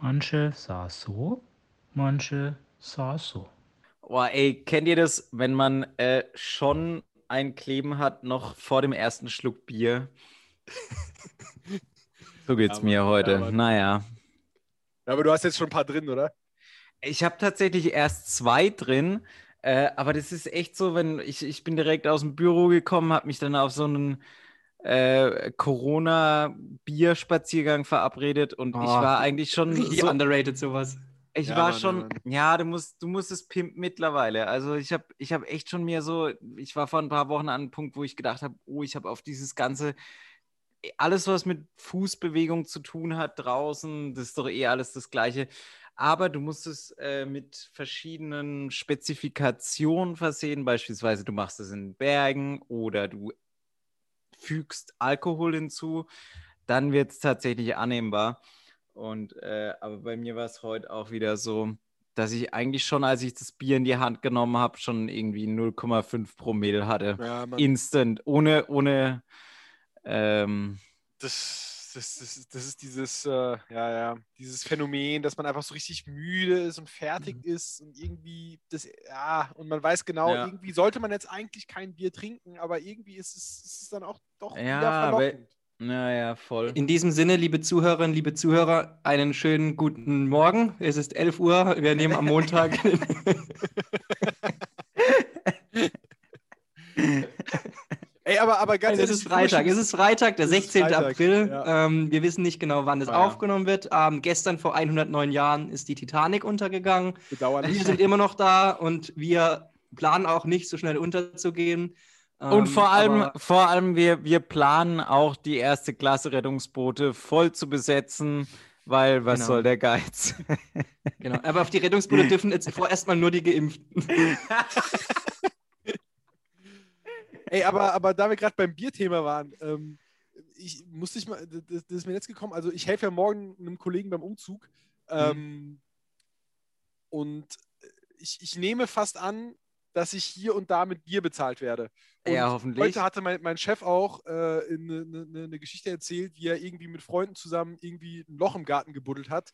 Manche saß so, manche saß so. Boah, ey, kennt ihr das, wenn man äh, schon ein Kleben hat, noch vor dem ersten Schluck Bier? so geht's Ja, mir heute. ja, Mann. naja. Aber du hast jetzt schon ein paar drin, oder? Ich habe tatsächlich erst zwei drin, äh, aber das ist echt so, wenn ich, ich bin direkt aus dem Büro gekommen, habe mich dann auf so einen äh, Corona-Bierspaziergang verabredet und ich Oh, war eigentlich schon Richtig so, underrated sowas. ich Ja, war Mann, schon, Mann. ja, du musst, du musst es pimpen mittlerweile. Also ich habe ich hab echt schon mir so, ich war vor ein paar Wochen an einem Punkt, wo ich gedacht habe, oh, ich habe auf dieses ganze, alles, was mit Fußbewegung zu tun hat draußen, das ist doch eh alles das Gleiche. Aber du musst es äh, mit verschiedenen Spezifikationen versehen. Beispielsweise, du machst es in Bergen oder du fügst Alkohol hinzu. Dann wird es tatsächlich annehmbar. Und äh, aber bei mir war es heute auch wieder so, dass ich eigentlich schon, als ich das Bier in die Hand genommen habe, schon irgendwie 0,5 Promille hatte. Ja. Instant, ohne, ohne ähm, das, das, das, das ist dieses, äh, ja, ja, dieses Phänomen, dass man einfach so richtig müde ist und fertig ist und irgendwie das, ja, und man weiß genau, Ja. irgendwie sollte man jetzt eigentlich kein Bier trinken, aber irgendwie ist es, ist es dann auch doch Ja, wieder aber- verlockend. naja, voll. In diesem Sinne, liebe Zuhörerinnen, liebe Zuhörer, einen schönen guten Morgen. Es ist 11 Uhr. Wir nehmen am Montag. Ey, aber, aber ganz es ehrlich, ist Freitag. Es ist Freitag, der Es ist 16. Freitag, April. ja. Ähm, wir wissen nicht genau, wann es ja. aufgenommen wird. Ähm, gestern vor 109 Jahren ist die Titanic untergegangen. bedauerlich. Wir sind immer noch da und wir planen auch nicht so schnell unterzugehen. Und Ähm, vor allem, vor allem wir, wir planen auch die erste Klasse Rettungsboote voll zu besetzen, weil was Genau. soll der Geiz? Genau, aber auf die Rettungsboote dürfen jetzt vorerst mal nur die Geimpften. Ey, aber, aber da wir gerade beim Bierthema waren, ähm, ich musste ich mal, das, das ist mir jetzt gekommen, also ich helfe ja morgen einem Kollegen beim Umzug ähm, und ich, ich nehme fast an, dass ich hier und da mit Bier bezahlt werde. Und Ja, hoffentlich. Heute hatte mein, mein Chef auch eine äh, ne, ne, ne Geschichte erzählt, wie er irgendwie mit Freunden zusammen irgendwie ein Loch im Garten gebuddelt hat,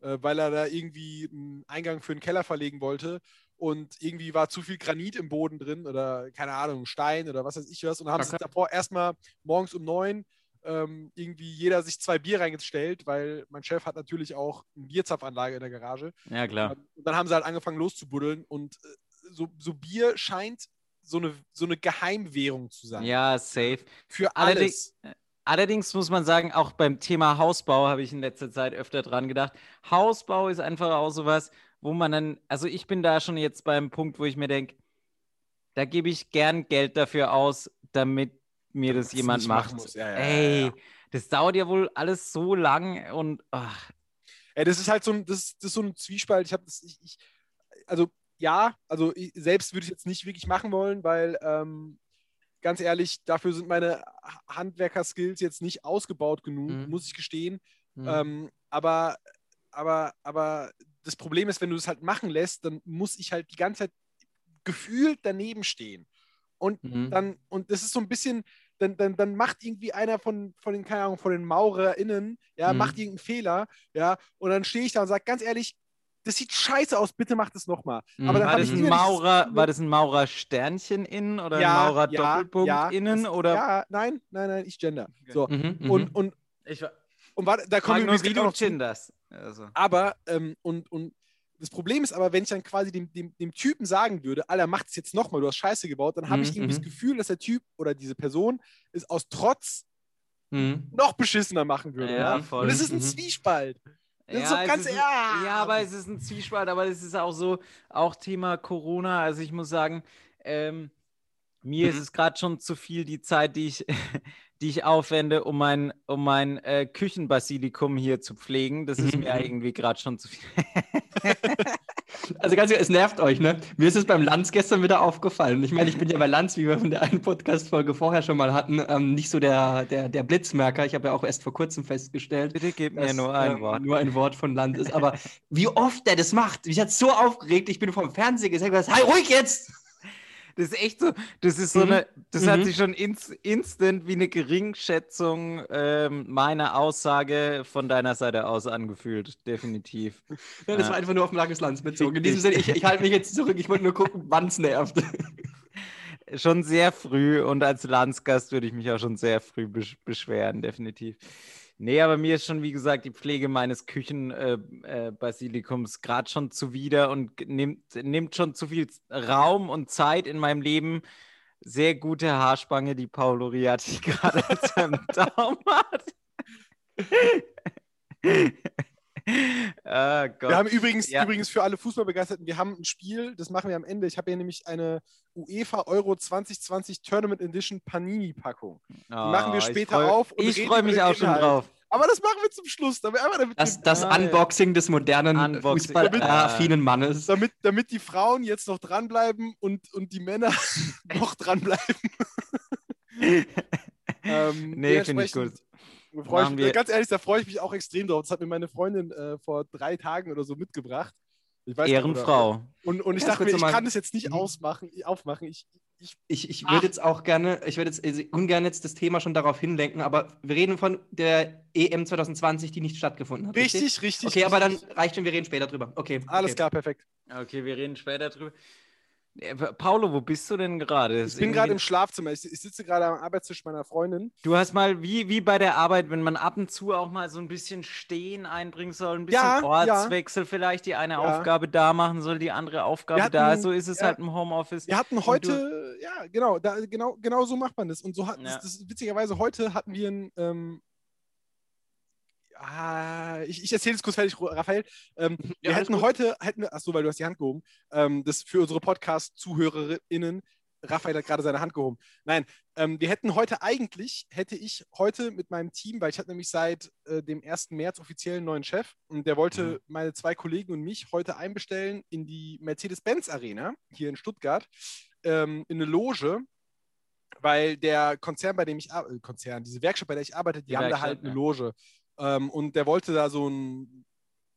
äh, weil er da irgendwie einen Eingang für einen Keller verlegen wollte. Und irgendwie war zu viel Granit im Boden drin oder keine Ahnung, Stein oder was weiß ich was. Und haben Okay. sich davor erstmal morgens um neun ähm, irgendwie jeder sich zwei Bier reingestellt, weil mein Chef hat natürlich auch eine Bierzapfanlage in der Garage. Ja, klar. Und dann haben sie halt angefangen loszubuddeln und äh, so, so Bier scheint so eine, so eine Geheimwährung zu sein. Ja, safe. Für alles. Allerdings muss man sagen, auch beim Thema Hausbau habe ich in letzter Zeit öfter dran gedacht. Hausbau ist einfach auch sowas, wo man dann, also ich bin da schon jetzt beim Punkt, wo ich mir denke, da gebe ich gern Geld dafür aus, damit mir das man's jemand macht. Ja, ja, Ey, ja. das dauert ja wohl alles so lang und ach, Ey, das ist halt so ein, das, das ist so ein Zwiespalt. Ich habe das, ich, ich, also ja, also ich, selbst würde ich jetzt nicht wirklich machen wollen, weil ähm, ganz ehrlich, dafür sind meine Ha- Handwerker-Skills jetzt nicht ausgebaut genug, Mhm. muss ich gestehen. Mhm. Ähm, aber, aber, aber das Problem ist, wenn du das halt machen lässt, dann muss ich halt die ganze Zeit gefühlt daneben stehen. Und Mhm. dann, und das ist so ein bisschen, dann, dann, dann macht irgendwie einer von, von den, keine Ahnung, von den MaurerInnen, ja, Mhm. macht irgendeinen Fehler, ja, und dann stehe ich da und sage, ganz ehrlich, das sieht scheiße aus, bitte mach das nochmal. Mhm. Aber dann war habe das, ich ein Maurer, war das ein Maurer Sternchen innen oder Ja, ein Maurer Doppelpunkt ja, innen? das- oder? Ja, nein, nein, nein, ich gender. So. Mhm, mhm. Und, und, Ich war, und warte, da kommen wir du noch zu. genders. Also. Aber, ähm, und, und das Problem ist aber, wenn ich dann quasi dem, dem, dem Typen sagen würde, Alter, mach es jetzt nochmal, du hast Scheiße gebaut, dann habe ich Mhm, irgendwie das mhm. Gefühl, dass der Typ oder diese Person es aus Trotz Mhm. noch beschissener machen würde. Ja, Ja, voll. Und es ist ein Mhm. Zwiespalt. Das ist so ganz- ein, ja. ja, aber es ist ein Zwiespalt, aber es ist auch so, auch Thema Corona. Also ich muss sagen, ähm, mir ist Mhm. es gerade schon zu viel die Zeit, die ich, die ich aufwende, um mein, um mein äh, Küchenbasilikum hier zu pflegen. Das ist Mhm, mir mhm. irgendwie gerade schon zu viel. Also ganz ehrlich, es nervt euch, ne? Mir ist es beim Lanz gestern wieder aufgefallen. Ich meine, ich bin ja bei Lanz, wie wir von der einen Podcast-Folge vorher schon mal hatten, ähm, nicht so der, der, der Blitzmerker. Ich habe ja auch erst vor kurzem festgestellt, Bitte gib mir dass, nur ein ähm, Wort. nur ein Wort von Lanz ist. Aber wie oft der das macht, mich hat so aufgeregt. Ich bin vom Fernseher gesagt, hey, ruhig jetzt! Das ist echt so, das ist so Mhm. eine, das hat Mhm. sich schon ins, instant wie eine Geringschätzung ähm, meiner Aussage von deiner Seite aus angefühlt. Definitiv. Ja, das Ja. war einfach nur auf Markus Lanz bezogen. In diesem. Sinne, ich, ich halte mich jetzt zurück. Ich wollte nur gucken, wann es nervt. Schon sehr früh und als Landsgast würde ich mich auch schon sehr früh besch beschweren, definitiv. Nee, aber mir ist schon, wie gesagt, die Pflege meines Küchenbasilikums äh, Basilikums gerade schon zuwider und nimmt, nimmt schon zu viel Raum und Zeit in meinem Leben. Sehr gute Haarspange, die Paolo Riatti gerade auf seinem Daumen hat. ah, Gott. Wir haben übrigens, Ja. übrigens für alle Fußballbegeisterten, wir haben ein Spiel, das machen wir am Ende. Ich habe hier nämlich eine UEFA Euro 2020 Tournament Edition Panini-Packung. machen wir Oh, ich später freu- auf und Ich freue mich auch schon drauf. Aber das machen wir zum Schluss, damit, damit, Das, wir- das Ah, ja. Unboxing des modernen fußballaffinen Mannes. damit, damit die Frauen jetzt noch dranbleiben und, und die Männer noch dranbleiben. ähm, Nee, finde ich gut. Freu ich, Machen wir- ganz ehrlich, da freue ich mich auch extrem drauf. Das hat mir meine Freundin äh, vor drei Tagen oder so mitgebracht. Ich weiß nicht, oder- Ehrenfrau. Und, und ich Ganz dachte mir, ich kann das jetzt nicht Mhm. ausmachen, aufmachen. Ich, ich, Ich, ich Ach. würde jetzt auch gerne, ich würde jetzt also ungern jetzt das Thema schon darauf hinlenken, aber wir reden von der EM 2020, die nicht stattgefunden hat. richtig, richtig. Okay, aber dann richtig. reicht schon, wir reden später drüber. Okay. Alles okay. klar, perfekt. Okay, wir reden später drüber. Äh, Paolo, wo bist du denn gerade? Ich bin gerade im Schlafzimmer. Ich, ich sitze gerade am Arbeitstisch meiner Freundin. Du hast mal, wie, wie bei der Arbeit, wenn man ab und zu auch mal so ein bisschen Stehen einbringen soll, ein bisschen Ja, Ortswechsel vielleicht, die eine Ja. Aufgabe da machen soll, die andere Aufgabe Wir da. hatten- So ist es ja. halt im Homeoffice. Wir hatten heute, ja, genau, da, genau, genau so macht man das. Und so hat Ja. das, das, witzigerweise heute hatten wir ein, ähm, ah, ich, ich erzähle es kurz fertig, Raphael. Ähm, wir Ja, alles hätten gut. heute, hätten wir, achso, weil du hast die Hand gehoben, ähm, das für unsere Podcast-ZuhörerInnen, Raphael hat gerade seine Hand gehoben. Nein, ähm, wir hätten heute eigentlich, hätte ich heute mit meinem Team, weil ich hatte nämlich seit äh, dem 1. März offiziell einen neuen Chef und der wollte Mhm. meine zwei Kollegen und mich heute einbestellen in die Mercedes-Benz-Arena hier in Stuttgart, ähm, in eine Loge, weil der Konzern, bei dem ich ar- äh, Konzern, diese Werkstatt, bei der ich arbeite, die, Die haben da Werkstatt, halt eine. Loge. Ähm, und der wollte da so einen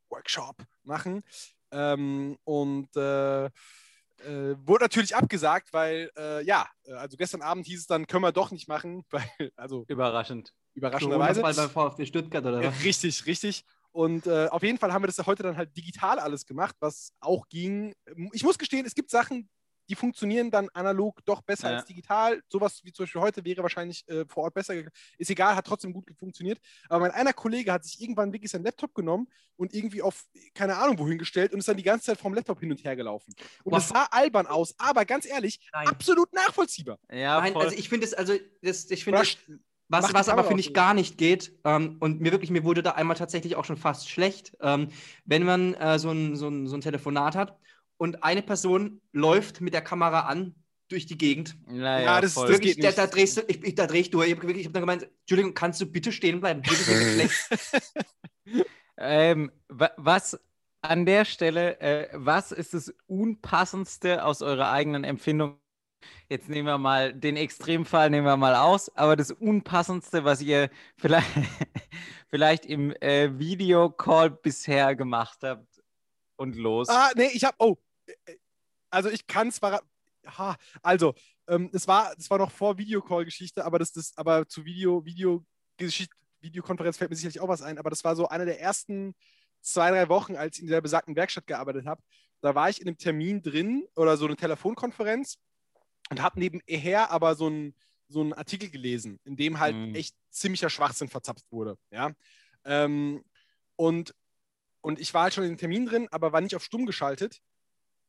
Workshop machen. Ähm, und äh, äh, wurde natürlich abgesagt, weil, äh, ja, also gestern Abend hieß es dann, können wir doch nicht machen, weil, also Überraschend. überraschenderweise. Corona-Fall beim VfB Stuttgart oder Ja, was? richtig, richtig. Und äh, auf jeden Fall haben wir das ja heute dann halt digital alles gemacht, was auch ging. Ich muss gestehen, es gibt Sachen, die funktionieren dann analog doch besser Ja. als digital. Sowas wie zum Beispiel heute wäre wahrscheinlich äh, vor Ort besser gegangen. Ist egal, hat trotzdem gut funktioniert. Aber mein einer Kollege hat sich irgendwann wirklich seinen Laptop genommen und irgendwie auf keine Ahnung wohin gestellt und ist dann die ganze Zeit vom Laptop hin und her gelaufen. Und Boah. das sah albern aus, aber ganz ehrlich, Nein. absolut nachvollziehbar. Ja, Nein, voll. also ich finde es, also das, ich finde, was, was aber finde ich gar nicht geht, ähm, und mir wirklich, mir wurde da einmal tatsächlich auch schon fast schlecht, ähm, wenn man äh, so, ein, so, ein, so ein Telefonat hat und eine Person läuft mit der Kamera an durch die Gegend. naja, Ja, das- voll. das Wirklich, geht da, nicht. da drehst du, ich, ich, da dreh ich durch. Ich habe hab dann gemeint, Entschuldigung, kannst du bitte stehen bleiben? Ähm, wa was an der Stelle, äh, was ist das Unpassendste aus eurer eigenen Empfindung? Jetzt nehmen wir mal den Extremfall, nehmen wir mal aus, aber das Unpassendste, was ihr vielleicht, vielleicht im äh, Videocall bisher gemacht habt und los. Ah, nee, ich hab, oh, also ich kann zwar, ha, also, ähm, es war, es war noch vor Videocall-Geschichte, aber das, das, aber zu Video, Videogeschichte, Videokonferenz fällt mir sicherlich auch was ein, aber das war so eine der ersten zwei, drei Wochen, als ich in der besagten Werkstatt gearbeitet habe. Da war ich in einem Termin drin oder so eine Telefonkonferenz und habe nebenher aber so einen so einen Artikel gelesen, in dem halt Mhm. echt ziemlicher Schwachsinn verzapft wurde. Ja. Ähm, und, und ich war halt schon in den Termin drin, aber war nicht auf stumm geschaltet.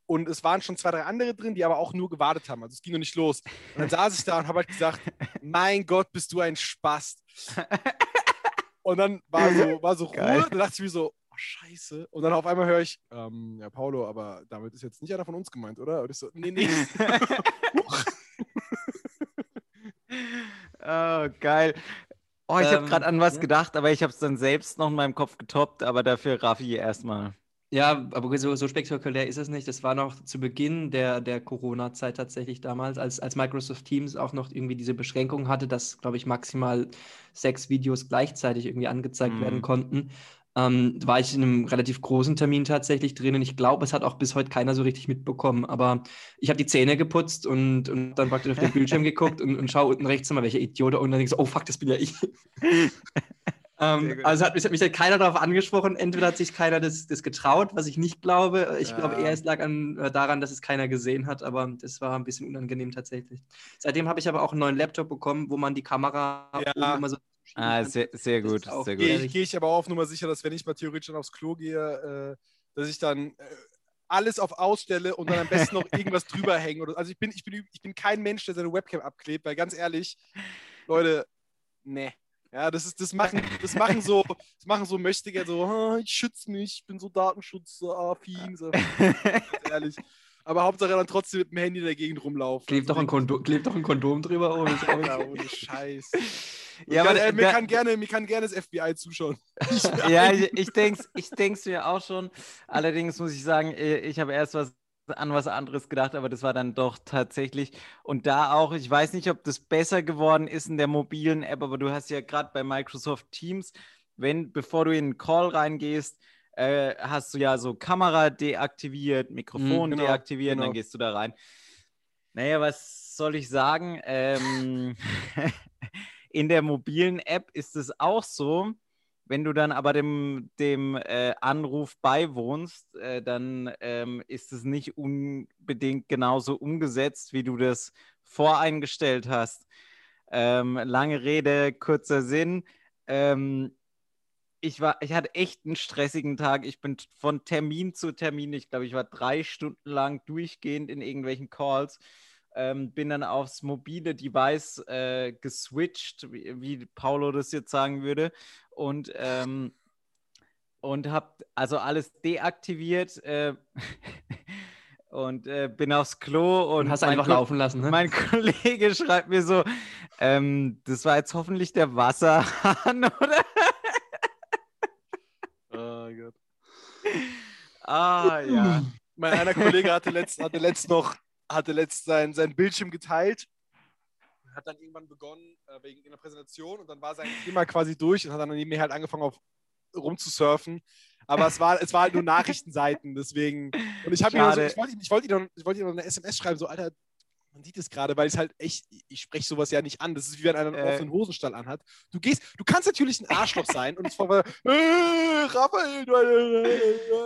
Und es waren schon zwei, drei andere drin, die aber auch nur gewartet haben. Also es ging noch nicht los. Und dann saß ich da und habe halt gesagt, mein Gott, bist du ein Spast. Und dann war so, war so Geil. Ruhe. Dann dachte ich mir so, oh scheiße. Und dann auf einmal höre ich, ähm, ja, Paulo, aber damit ist jetzt nicht einer von uns gemeint, oder? Und ich so, nee, nee. Oh, geil. Oh, ich habe Ähm, gerade an was ja. gedacht, aber ich habe es dann selbst noch in meinem Kopf getoppt, aber dafür Raffi erstmal. Ja, aber so, so spektakulär ist es nicht. Das war noch zu Beginn der, der Corona-Zeit tatsächlich damals, als, als Microsoft Teams auch noch irgendwie diese Beschränkung hatte, dass, glaube ich, maximal sechs Videos gleichzeitig irgendwie angezeigt Mhm. werden konnten. ähm, war ich in einem relativ großen Termin tatsächlich drin und ich glaube, es hat auch bis heute keiner so richtig mitbekommen. Aber ich habe die Zähne geputzt und, und dann praktisch auf den Bildschirm geguckt und, und schaue unten rechts mal, welcher Idiot und dann denke ich so, oh fuck, das bin ja ich. ähm, also hat, es hat mich halt keiner darauf angesprochen. Entweder hat sich keiner das, das getraut, was ich nicht glaube. Ich Ja. glaube eher, es lag an, äh, daran, dass es keiner gesehen hat, aber das war ein bisschen unangenehm tatsächlich. Seitdem habe ich aber auch einen neuen Laptop bekommen, wo man die Kamera Ja. oben immer so Ah, sehr, sehr gut, sehr Gehe gut. ich, geh ich aber auf Nummer sicher, dass wenn ich mal theoretisch dann aufs Klo gehe, äh, dass ich dann äh, alles auf ausstelle und dann am besten noch irgendwas drüber hängen. Oder, also ich bin, ich, bin, ich bin kein Mensch, der seine Webcam abklebt, weil ganz ehrlich, Leute, ne. Ja, das ist, das machen, das machen so, das machen so Möchtiger so, "Ah, ich schütze mich, ich bin so datenschutzaffin, so, ganz ehrlich. Aber Hauptsache dann trotzdem mit dem Handy in der Gegend rumlaufen. Klebt doch, ein Kondom, klebt doch ein Kondom drüber. Oh, auch Ja, ohne Scheiß. Ja, Ja, aber äh, mir, da- kann gerne, mir kann gerne das FBI zuschauen. Ich, ja, ich, ich denke ich denk's mir auch schon. Allerdings muss ich sagen, äh, ich habe erst was an was anderes gedacht, aber das war dann doch tatsächlich. Und da auch, ich weiß nicht, ob das besser geworden ist in der mobilen App, aber du hast ja gerade bei Microsoft Teams, wenn, bevor du in einen Call reingehst, äh, hast du ja so Kamera deaktiviert, Mikrofon genau, deaktiviert, genau. dann gehst du da rein. Naja, was soll ich sagen? Ähm, in der mobilen App ist es auch so, wenn du dann aber dem, dem äh, Anruf beiwohnst, äh, dann ähm, ist es nicht unbedingt genauso umgesetzt, wie du das voreingestellt hast. Ähm, lange Rede, kurzer Sinn. Ähm, ich, war, ich hatte echt einen stressigen Tag. Ich bin von Termin zu Termin, ich glaube, ich war drei Stunden lang durchgehend in irgendwelchen Calls. Ähm, bin dann aufs mobile Device äh, geswitcht, wie, wie Paulo das jetzt sagen würde. Und, ähm, und habe also alles deaktiviert äh, und äh, bin aufs Klo und hast mein einfach Ko- laufen lassen, ne? mein Kollege schreibt mir so, ähm, das war jetzt hoffentlich der Wasserhahn, oder? Oh Gott. Ah, ja. Mein einer Kollege hatte letzt, hatte letzt noch hatte letzt sein, sein Bildschirm geteilt, hat dann irgendwann begonnen äh, wegen einer Präsentation und dann war sein Thema quasi durch und hat dann nebenher halt angefangen auf rumzusurfen. Aber es war, es war halt nur Nachrichtenseiten, deswegen. Und ich habe ihm so, ich wollte ihm, ich wollte ihm, noch- ich wollte ihm noch eine SMS schreiben, so, Alter, man sieht es gerade, weil es halt echt, ich spreche sowas ja nicht an. Das ist wie wenn einer einen Äh. offenen Hosenstall anhat. Du gehst, du kannst natürlich ein Arschloch sein und es war, äh, Raphael, du, äh,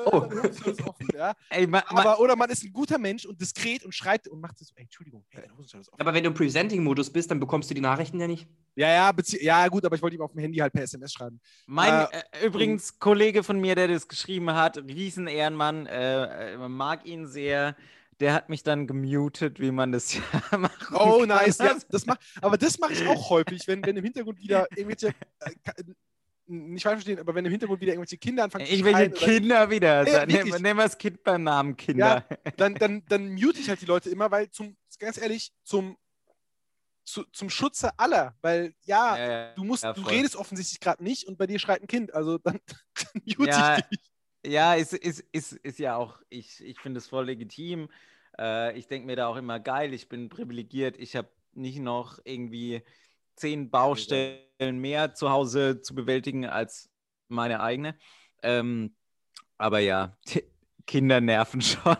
Oh. Hosenstall ist offen, ja. Ey, ma, ma, Aber, oder man ist ein guter Mensch und diskret und schreit und macht so, ey, Entschuldigung, hey, dein Hosenstall ist offen. Aber wenn du im Presenting-Modus bist, dann bekommst du die Nachrichten ja nicht. Ja, ja, ja, gut, aber ich wollte ihm auf dem Handy halt per SMS schreiben. mein äh, äh, übrigens Kollege von mir, der das geschrieben hat, Riesen-Ehrenmann, äh, äh, mag ihn sehr. Der hat mich dann gemutet, wie man das ja macht. Oh, nice. Ja, das mach, aber das mache ich auch häufig, wenn, wenn im Hintergrund wieder irgendwelche, äh, nicht falsch verstehen, aber wenn im Hintergrund wieder irgendwelche Kinder anfangen zu Irgendwelche schreien, oder- Kinder wieder. Ja, Sa- Nehmen nehmen wir das Kind beim Namen, Kinder. dann, dann, dann mute ich halt die Leute immer, weil zum, ganz ehrlich, zum, zu, zum Schutze aller, weil ja, Ja, ja, du musst, ja, du redest offensichtlich gerade nicht und bei dir schreit ein Kind, also dann, dann mute Ja, ich dich. Ja, ist, ist, ist, ist ja auch, ich, ich finde es voll legitim. Äh, ich denke mir da auch immer geil, ich bin privilegiert. Ich habe nicht noch irgendwie zehn Baustellen mehr zu Hause zu bewältigen als meine eigene. Ähm, aber ja, Kinder nerven schon.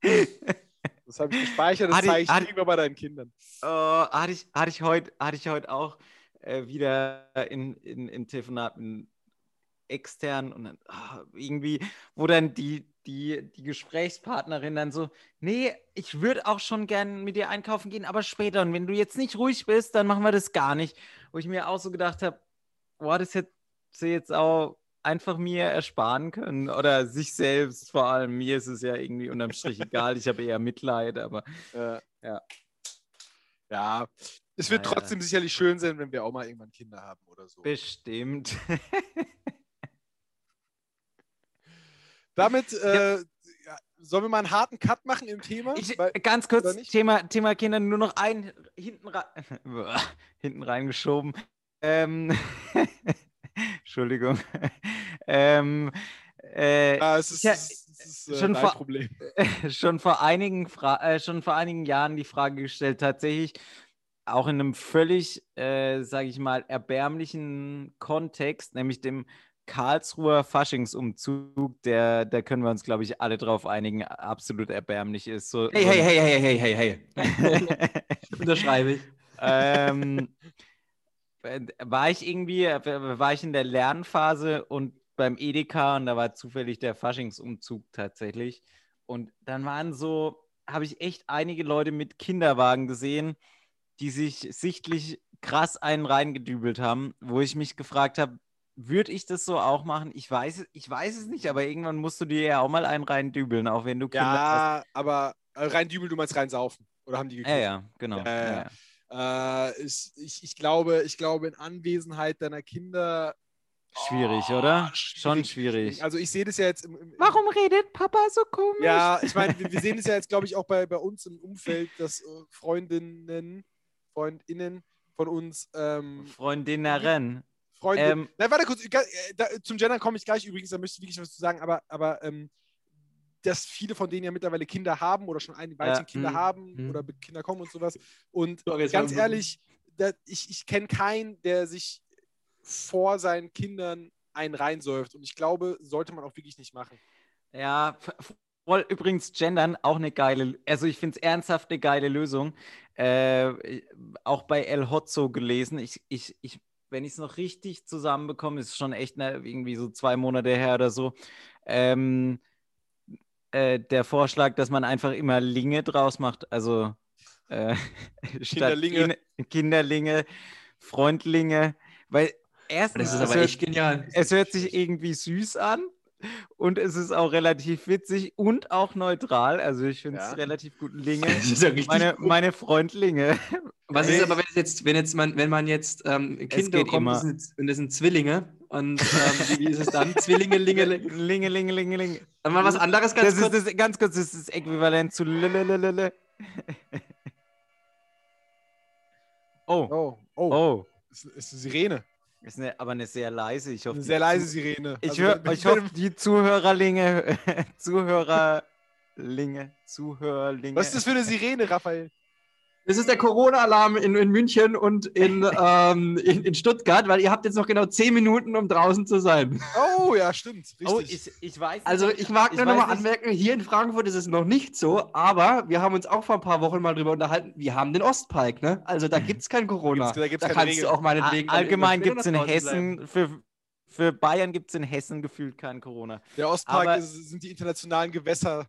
Das habe ich gespeichert, das zeige ich hatte- irgendwann bei deinen Kindern. Oh, hatte ich, hatte ich heute, hatte ich heute auch äh, wieder in, in, in Telefonat mit extern und dann ah, irgendwie, wo dann die, die, die Gesprächspartnerin dann so, nee, ich würde auch schon gern mit dir einkaufen gehen, aber später. Und wenn du jetzt nicht ruhig bist, dann machen wir das gar nicht. Wo ich mir auch so gedacht habe, boah, das hätte sie jetzt auch einfach mir ersparen können. Oder sich selbst vor allem. Mir ist es ja irgendwie unterm Strich egal. Ich habe eher Mitleid, aber Äh, Ja. Ja, es wird Naja. trotzdem sicherlich schön sein, wenn wir auch mal irgendwann Kinder haben oder so. bestimmt. Damit äh, ja, sollen wir mal einen harten Cut machen im Thema? Ich, Weil- ganz kurz? Thema, Thema Kinder, nur noch ein hinten, rein, hinten reingeschoben. Ähm, Entschuldigung. Ähm, äh, ja, es ist, ja, es ist, äh, schon vor- schon, vor einigen Fra äh, schon vor einigen Jahren die Frage gestellt, tatsächlich, auch in einem völlig, äh, sage ich mal, erbärmlichen Kontext, nämlich dem Karlsruher Faschingsumzug, der, da können wir uns, glaube ich, alle drauf einigen, absolut erbärmlich ist. So, Hey, hey, hey, hey, hey, hey, hey. Unterschreibe ich. ähm, äh, war ich irgendwie, äh, war ich in der Lernphase und beim Edeka und da war zufällig der Faschingsumzug tatsächlich. Und dann waren so, habe ich echt einige Leute mit Kinderwagen gesehen, die sich sichtlich krass einen reingedübelt haben, wo ich mich gefragt habe, würde ich das so auch machen? Ich weiß, es- ich weiß es nicht, aber irgendwann musst du dir ja auch mal einen reindübeln, auch wenn du Kinder hast. Ja, aber äh, rein dübeln, du meinst rein saufen. Oder haben die Ja, gekifft? ja, genau. Ja, ja, Ja, ja. ja. Äh, ich, ich, ich, glaube, ich glaube, in Anwesenheit deiner Kinder. Schwierig, Oh, oder? schwierig, Schon schwierig. Also ich sehe das ja jetzt im, im, im Warum redet Papa so komisch? Ja, ich meine, wir, wir sehen es ja jetzt, glaube ich, auch bei, bei uns im Umfeld, dass äh, Freundinnen, Freundinnen von uns ähm, Freundinnen. Freunde. Ähm, Nein, warte kurz. äh, Da, zum Gendern komme ich gleich übrigens, da möchte ich wirklich was zu sagen, aber, aber ähm, dass viele von denen ja mittlerweile Kinder haben oder schon ein Weilchen Ja, Kinder mhm, haben mhm. oder be- Kinder kommen und sowas. Und Sorry, ganz ehrlich, da, ich, ich kenne keinen, der sich vor seinen Kindern einen reinsäuft. Und ich glaube, sollte man auch wirklich nicht machen. Ja, voll übrigens gendern auch eine geile, also ich finde es ernsthaft eine geile Lösung. Äh, auch bei El Hotzo gelesen. Ich, ich, ich, wenn ich es noch richtig zusammenbekomme, ist schon echt ne, irgendwie so zwei Monate her oder so. Ähm, äh, der Vorschlag, dass man einfach immer Linge draus macht, also äh, statt Kinderlinge. Kin- Kinderlinge, Freundlinge, weil erstens Das ist aber hört- echt genial. es hört sich irgendwie süß an und es ist auch relativ witzig und auch neutral. Also ich finde es Ja. relativ gut. Linge. Das ist ja richtig Meine, gut. meine Freundlinge. Was ist aber, wenn es jetzt, wenn jetzt man, wenn man jetzt ähm, Kinder geht kommt immer. das sind, und das sind Zwillinge und ähm, wie ist es dann? Zwillinge, Linge, Linge. Linge, Linge, Linge, Linge. Mal was anderes ganz Das kurz. ist das, ganz kurz, das ist das Äquivalent zu lelelelele. Oh, Oh, oh, oh. ist, ist eine Sirene. Ist eine, aber eine sehr leise. Ich hoffe, Eine sehr leise Sirene. Ich, Also, hör, ich hoffe, die Zuhörerlinge, Zuhörerlinge, Zuhörlinge. Was ist das für eine Sirene, Raphael? Das ist der Corona-Alarm in, in München und in, ähm, in, in Stuttgart, weil ihr habt jetzt noch genau zehn Minuten, um draußen zu sein. Oh, ja, stimmt. Richtig. Oh, ich, ich weiß nicht, Also ich mag ich nur weiß noch mal nicht- anmerken, hier in Frankfurt ist es noch nicht so, aber wir haben uns auch vor ein paar Wochen mal drüber unterhalten, wir haben den Ostpike, ne? Also da gibt es kein Corona. Gibt's- da gibt's keine kannst Regeln. du auch meinetwegen... Allgemein gibt es in. Hessen, für, für Bayern gibt es in Hessen gefühlt kein Corona. Der Ostpark ist, sind die internationalen Gewässer.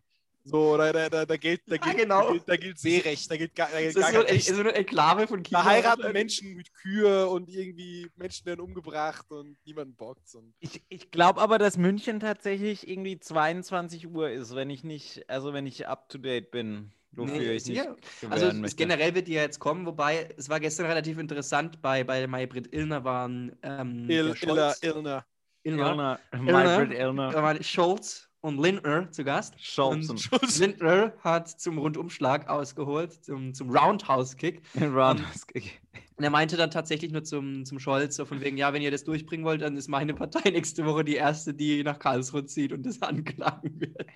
So, da, da, da, da, gilt, da, Ja, gilt, genau. da, gilt, da gilt Seerecht, da gilt gar, da gilt Das gar ist so, eine Enklave von China. Da heiraten Menschen mit Kühe und irgendwie Menschen werden umgebracht und niemanden bockt. Und Ich, ich glaube aber, dass München tatsächlich irgendwie 22 Uhr ist, wenn ich nicht, also wenn ich up to date bin, wofür Nee, ich nicht gewähren Also generell wird die ja jetzt kommen, wobei es war gestern relativ interessant, bei, bei Maybrit Illner waren ähm, Il, Illner. Illner, Illner, Maybrit Illner, da waren Scholz und Lindner zu Gast. Scholz Und und Lindner hat zum Rundumschlag ausgeholt, zum, zum Roundhouse-Kick. Roundhouse-Kick. Und er meinte dann tatsächlich nur zum, zum Scholz, so von wegen, ja, wenn ihr das durchbringen wollt, dann ist meine Partei nächste Woche die erste, die nach Karlsruhe zieht und das anklagen wird.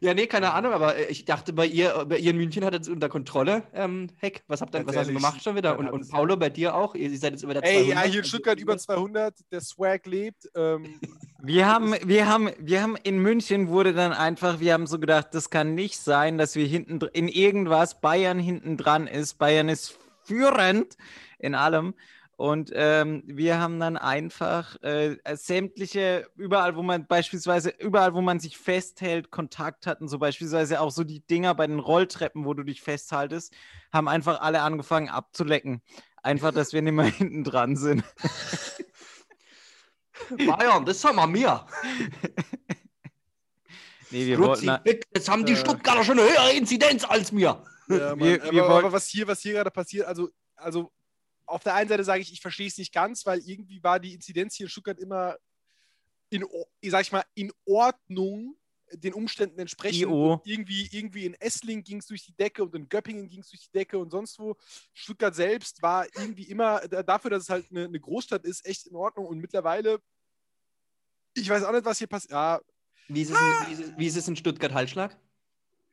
Ja, nee, keine Ahnung, aber äh, ich dachte, bei ihr, bei ihr in München hat er es unter Kontrolle. Ähm, Heck, was habt ihr, was hast du gemacht schon wieder? Und, und Paulo, bei dir auch? Ihr seid jetzt über der Ey, ja, 200. hier in Stuttgart über 200, der Swag lebt. Ähm, Wir haben, wir haben, wir haben in München wurde dann einfach, wir haben so gedacht, das kann nicht sein, dass wir hinten in irgendwas Bayern hinten dran ist. Bayern ist führend in allem. Und ähm, wir haben dann einfach äh, sämtliche, überall, wo man beispielsweise, überall, wo man sich festhält, Kontakt hatten, so beispielsweise auch so die Dinger bei den Rolltreppen, wo du dich festhaltest, haben einfach alle angefangen abzulecken. Einfach, dass wir nicht mehr hinten dran sind. Bayern, das haben wir mir. Nee, wir Rutzi, wollten, weg, jetzt haben die Äh. Stuttgarter schon eine höhere Inzidenz als mir. Ja, Mann. Wir- aber, wir aber wollten- was hier, was hier gerade passiert, also, also auf der einen Seite sage ich, ich verstehe es nicht ganz, weil irgendwie war die Inzidenz hier in Stuttgart immer in, sag ich mal, in Ordnung den Umständen entsprechend. Irgendwie, irgendwie in Essling ging es durch die Decke und in Göppingen ging es durch die Decke und sonst wo. Stuttgart selbst war irgendwie immer, da- dafür, dass es halt eine, eine Großstadt ist, echt in Ordnung. Und mittlerweile, ich weiß auch nicht, was hier passiert. Ja, Wie ist, es in, wie, wie ist es in Stuttgart Halsschlag?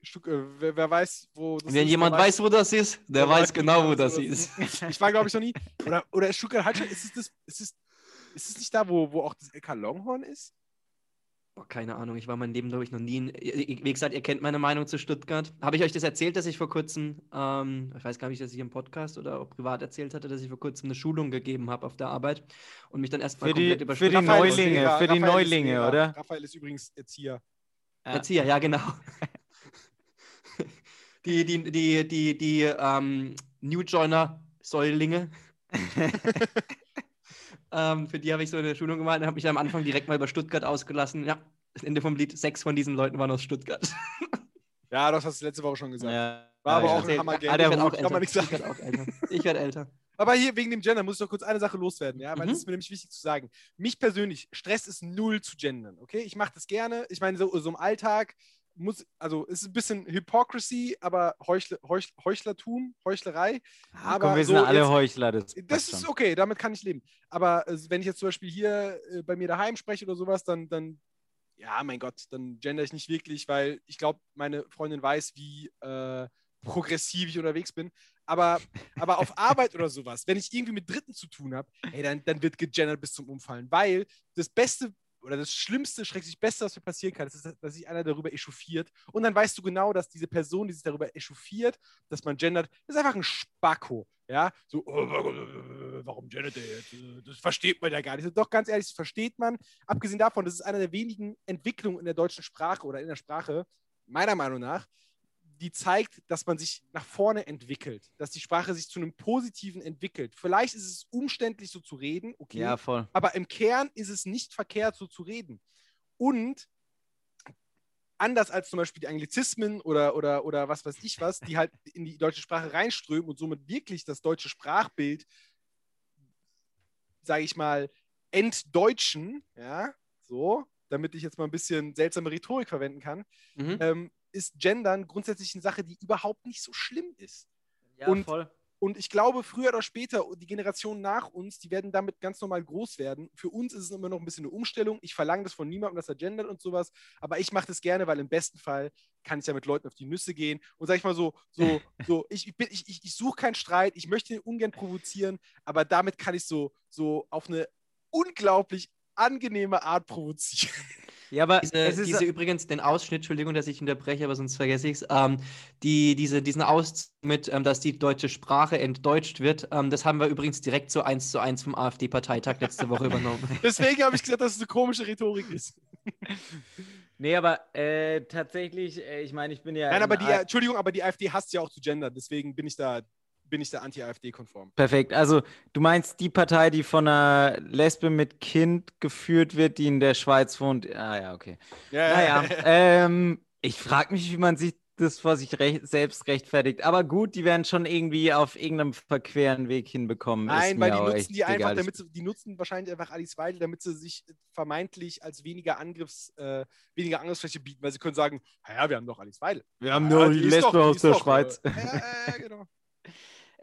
Stuck, äh, wer, wer weiß, wo das Wenn ist, jemand der weiß, wo das ist, der der weiß genau, wo das wo ist. Ich war, glaube ich, noch nie. Oder, oder ist Stuttgart-Hallstatt, ist es das, ist es, ist es nicht da, wo, wo auch das LK Longhorn ist? Boah, keine Ahnung, ich war mein Leben, glaube ich, noch nie. In, wie gesagt, ihr kennt meine Meinung zu Stuttgart. Habe ich euch das erzählt, dass ich vor kurzem, ähm, ich weiß gar nicht, dass ich im Podcast oder auch privat erzählt hatte, dass ich vor kurzem eine Schulung gegeben habe auf der Arbeit und mich dann erstmal komplett über für die ist Neulinge, für die Raphael ist Neulinge, Lehrer. oder? Raphael ist übrigens Erzieher. Ja. Erzieher, ja, genau. Die, die, die, die, die ähm, New Joiner-Säulinge. ähm, für die habe ich so eine Schulung gemacht und habe mich am Anfang direkt mal über Stuttgart ausgelassen. Ja, das Ende vom Lied, sechs von diesen Leuten waren aus Stuttgart. Ja, das hast du letzte Woche schon gesagt. Ja. War aber ja, auch ein Hammergame. Ah, ich werde auch auch älter. Ich werde älter. Aber hier wegen dem Gender muss ich noch kurz eine Sache loswerden, ja, weil Mhm. das ist mir nämlich wichtig zu sagen. Mich persönlich stresst es null zu gendern, okay? Ich mache das gerne. Ich meine, so, so im Alltag muss, also es ist ein bisschen Hypocrisy, aber Heuchler, Heuch, Heuchlertum, Heuchlerei. Ah, Aber komm, wir sind so alle jetzt- Heuchler. Das, Das ist okay, damit kann ich leben. Aber äh, wenn ich jetzt zum Beispiel hier äh, bei mir daheim spreche oder sowas, dann, dann, ja, mein Gott, dann gender ich nicht wirklich, weil ich glaube, meine Freundin weiß, wie äh, progressiv ich unterwegs bin. Aber, aber auf Arbeit oder sowas, wenn ich irgendwie mit Dritten zu tun habe, dann, dann wird gegendert bis zum Umfallen. Weil das Beste oder das Schlimmste, schrecklich Beste, was mir passieren kann, ist, dass sich einer darüber echauffiert. Und dann weißt du genau, dass diese Person, die sich darüber echauffiert, dass man gendert, ist einfach ein Spacko. Ja, so, oh, warum gendert der jetzt? Das versteht man ja gar nicht. Doch, ganz ehrlich, das versteht man. Abgesehen davon, das ist eine der wenigen Entwicklungen in der deutschen Sprache oder in der Sprache, meiner Meinung nach, die zeigt, dass man sich nach vorne entwickelt, dass die Sprache sich zu einem Positiven entwickelt. Vielleicht ist es umständlich, so zu reden, okay, Ja, voll. aber im Kern ist es nicht verkehrt, so zu reden. Und anders als zum Beispiel die Anglizismen oder, oder, oder was weiß ich was, die halt in die deutsche Sprache reinströmen und somit wirklich das deutsche Sprachbild, sage ich mal, entdeutschen, ja, so, damit ich jetzt mal ein bisschen seltsame Rhetorik verwenden kann, Mhm. ähm, ist Gendern grundsätzlich eine Sache, die überhaupt nicht so schlimm ist. Ja, Und- voll. Und ich glaube, früher oder später, die Generation nach uns, die werden damit ganz normal groß werden. Für uns ist es immer noch ein bisschen eine Umstellung. Ich verlange das von niemandem, dass er gendert und sowas. Aber ich mache das gerne, weil im besten Fall kann ich ja mit Leuten auf die Nüsse gehen. Und sag ich mal so, so, so, ich, ich, bin- ich, ich, ich suche keinen Streit, ich möchte ihn ungern provozieren, aber damit kann ich so, so auf eine unglaublich angenehme Art provozieren. Ja, aber Diese, es ist diese übrigens, den Ausschnitt, Entschuldigung, dass ich unterbreche, aber sonst vergesse ich es, ähm, die, diese, diesen Auszug mit, ähm, dass die deutsche Sprache entdeutscht wird, ähm, das haben wir übrigens direkt so eins zu eins vom AfD-Parteitag letzte Woche übernommen. Deswegen habe ich gesagt, dass es eine komische Rhetorik ist. Nee, aber äh, tatsächlich, äh, ich meine, ich bin ja. Nein, in aber die, A- Entschuldigung, aber die AfD hasst ja auch zu gendern. Deswegen bin ich da, bin ich da anti-AfD-konform. Perfekt. Also, du meinst die Partei, die von einer Lesbe mit Kind geführt wird, die in der Schweiz wohnt? Ah, ja, okay. Naja, ähm, ich frage mich, wie man sich das vor sich recht, selbst rechtfertigt. Aber gut, die werden schon irgendwie auf irgendeinem verqueren Weg hinbekommen. Nein, weil die nutzen die einfach, egal. Damit sie, die nutzen wahrscheinlich einfach Alice Weidel, damit sie sich vermeintlich als weniger Angriffs, äh, weniger Angriffsfläche bieten, weil sie können sagen, ja, wir haben doch Alice Weidel. Wir haben Ja, nur die Lesbe aus der doch, Schweiz. Äh, ja, ja, genau.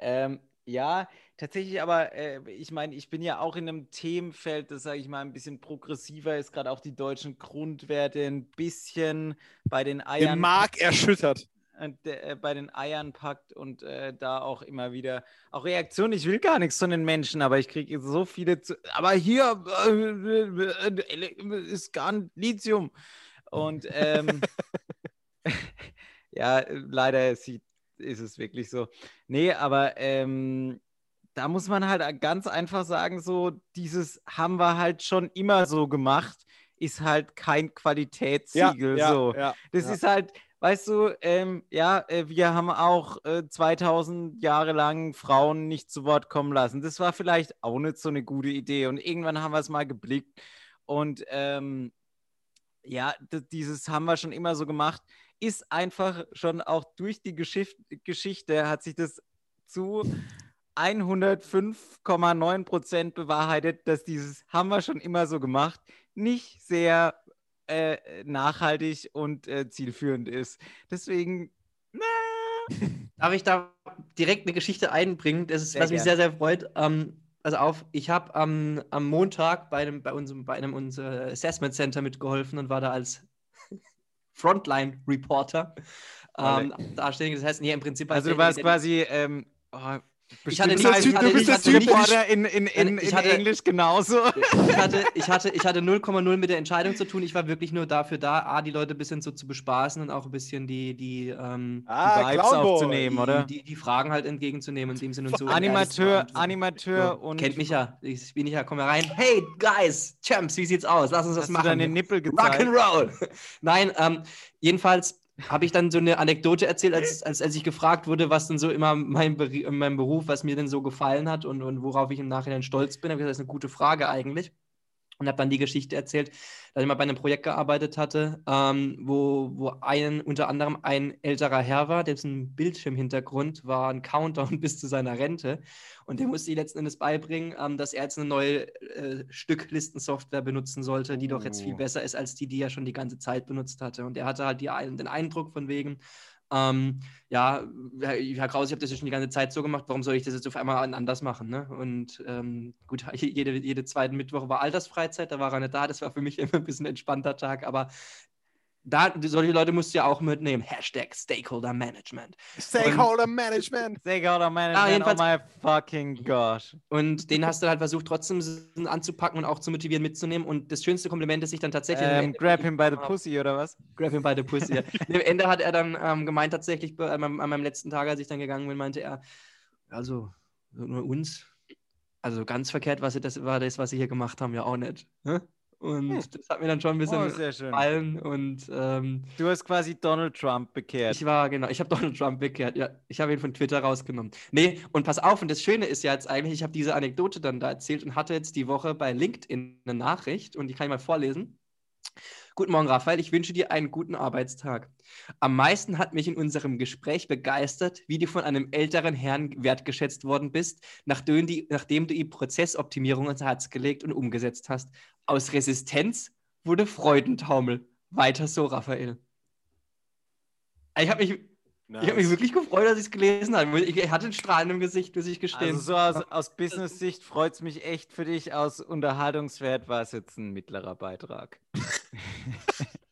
Ähm, ja, tatsächlich, aber äh, ich meine, ich bin ja auch in einem Themenfeld, das, sage ich mal, ein bisschen progressiver ist, gerade auch die deutschen Grundwerte ein bisschen bei den Den Eiern, Mark erschüttert. äh, äh, bei den Eiern packt und äh, da auch immer wieder auch Reaktionen. Ich will gar nichts von den Menschen, aber ich kriege so viele zu. Aber hier äh, ist gar ein Lithium. Und ähm, ja, leider sieht, ist es wirklich so. Nee, aber ähm, da muss man halt ganz einfach sagen, so dieses haben wir halt schon immer so gemacht, ist halt kein Qualitätssiegel. so. ja. Das ja. ist halt, weißt du, ähm, ja, äh, wir haben auch äh, 2000 Jahre lang Frauen nicht zu Wort kommen lassen. Das war vielleicht auch nicht so eine gute Idee. Und irgendwann haben wir es mal geblickt. Und ähm, ja, dieses haben wir schon immer so gemacht. Ist einfach schon auch durch die Geschicht Geschichte hat sich das zu 105,9 Prozent bewahrheitet, dass dieses haben wir schon immer so gemacht nicht sehr äh, nachhaltig und äh, zielführend ist. Deswegen, Darf ich da direkt eine Geschichte einbringen? Das ist, Sehr was mich sehr, sehr freut. Ähm, also auf, ich habe am am Montag bei einem, bei unserem, bei einem unser Assessment Center mitgeholfen und war da als Frontline-Reporter. ähm, dastehen. Das heißt, nee, im Prinzip. Also du warst quasi. Ähm, oh, Ich hatte nicht- ich hatte- ich hatte nicht- Reporter in, in, in, Ich in hatte- Englisch genauso. ich hatte, ich hatte, ich hatte 0,0 mit der Entscheidung zu tun. Ich war wirklich nur dafür da, A, die Leute ein bisschen so zu bespaßen und auch ein bisschen die, die, ähm, Ah, Vibes Clownboy. aufzunehmen, die, oder? Die, die Fragen halt entgegenzunehmen in dem Sinne und so. Animateur, das- Animateur und. Kennt mich ja. Ich bin ja, komm mal rein. Hey, Guys, Champs, wie sieht's aus? Lass uns das Hast du machen. deine Nippel gezeigt? and Roll. Nein, ähm, jedenfalls habe ich dann so eine Anekdote erzählt, als, als, als ich gefragt wurde, was denn so immer mein, mein Beruf, was mir denn so gefallen hat und, und worauf ich im Nachhinein stolz bin. Hab ich gesagt, das ist eine gute Frage eigentlich. Und habe dann die Geschichte erzählt, dass ich mal bei einem Projekt gearbeitet hatte, ähm, wo, wo ein, unter anderem ein älterer Herr war, dessen Bildschirmhintergrund war ein Countdown bis zu seiner Rente. Und der musste ich letzten Endes beibringen, ähm, dass er jetzt eine neue äh, Stücklistensoftware benutzen sollte, die doch jetzt viel Uh. besser ist als die, die er schon die ganze Zeit benutzt hatte. Und er hatte halt die, den Eindruck von wegen, ähm, ja, Herr, Kraus, ich habe das ja schon die ganze Zeit so gemacht, warum soll ich das jetzt auf einmal anders machen? Ne? Und ähm, gut, jede, jede zweite Mittwoch war Altersfreizeit, da war er nicht da, das war für mich immer ein bisschen entspannter Tag, aber da, solche Leute musst du ja auch mitnehmen. Hashtag Stakeholder Management. Stakeholder Management. Stakeholder Management, Ah, oh my fucking gosh. Und den hast du halt versucht, trotzdem anzupacken und auch zu motivieren, mitzunehmen. Und das schönste Kompliment, das ich dann tatsächlich. Ähm, grab him by the pussy, oder was? Grab him by the pussy. Ja. Am Ende hat er dann ähm, gemeint, tatsächlich bei, an, meinem, letzten Tag, als ich dann gegangen bin, meinte er, also nur uns, also ganz verkehrt was das war das, was sie hier gemacht haben, ja auch nicht. Ne? Und Hm. das hat mir dann schon ein bisschen Oh, sehr schön. gefallen. Und ähm, Du hast quasi Donald Trump bekehrt. ich war, genau, ich habe Donald Trump bekehrt. Ja, ich habe ihn von Twitter rausgenommen. Nee, und pass auf, und das Schöne ist ja jetzt eigentlich, ich habe diese Anekdote dann da erzählt und hatte jetzt die Woche bei LinkedIn eine Nachricht und die kann ich mal vorlesen. Guten Morgen, Raphael. Ich wünsche dir einen guten Arbeitstag. Am meisten hat mich in unserem Gespräch begeistert, wie du von einem älteren Herrn wertgeschätzt worden bist, nachdem, die, nachdem du ihm Prozessoptimierung ans Herz gelegt und umgesetzt hast. Aus Resistenz wurde Freudentaumel. Weiter so, Raphael. Ich habe mich, ich hab mich wirklich gefreut, dass ich es gelesen habe. Ich hatte ein Strahlen im Gesicht, muss ich gestehen. Also so aus, aus Business-Sicht freut es mich echt für dich. Aus Unterhaltungswert war es jetzt ein mittlerer Beitrag.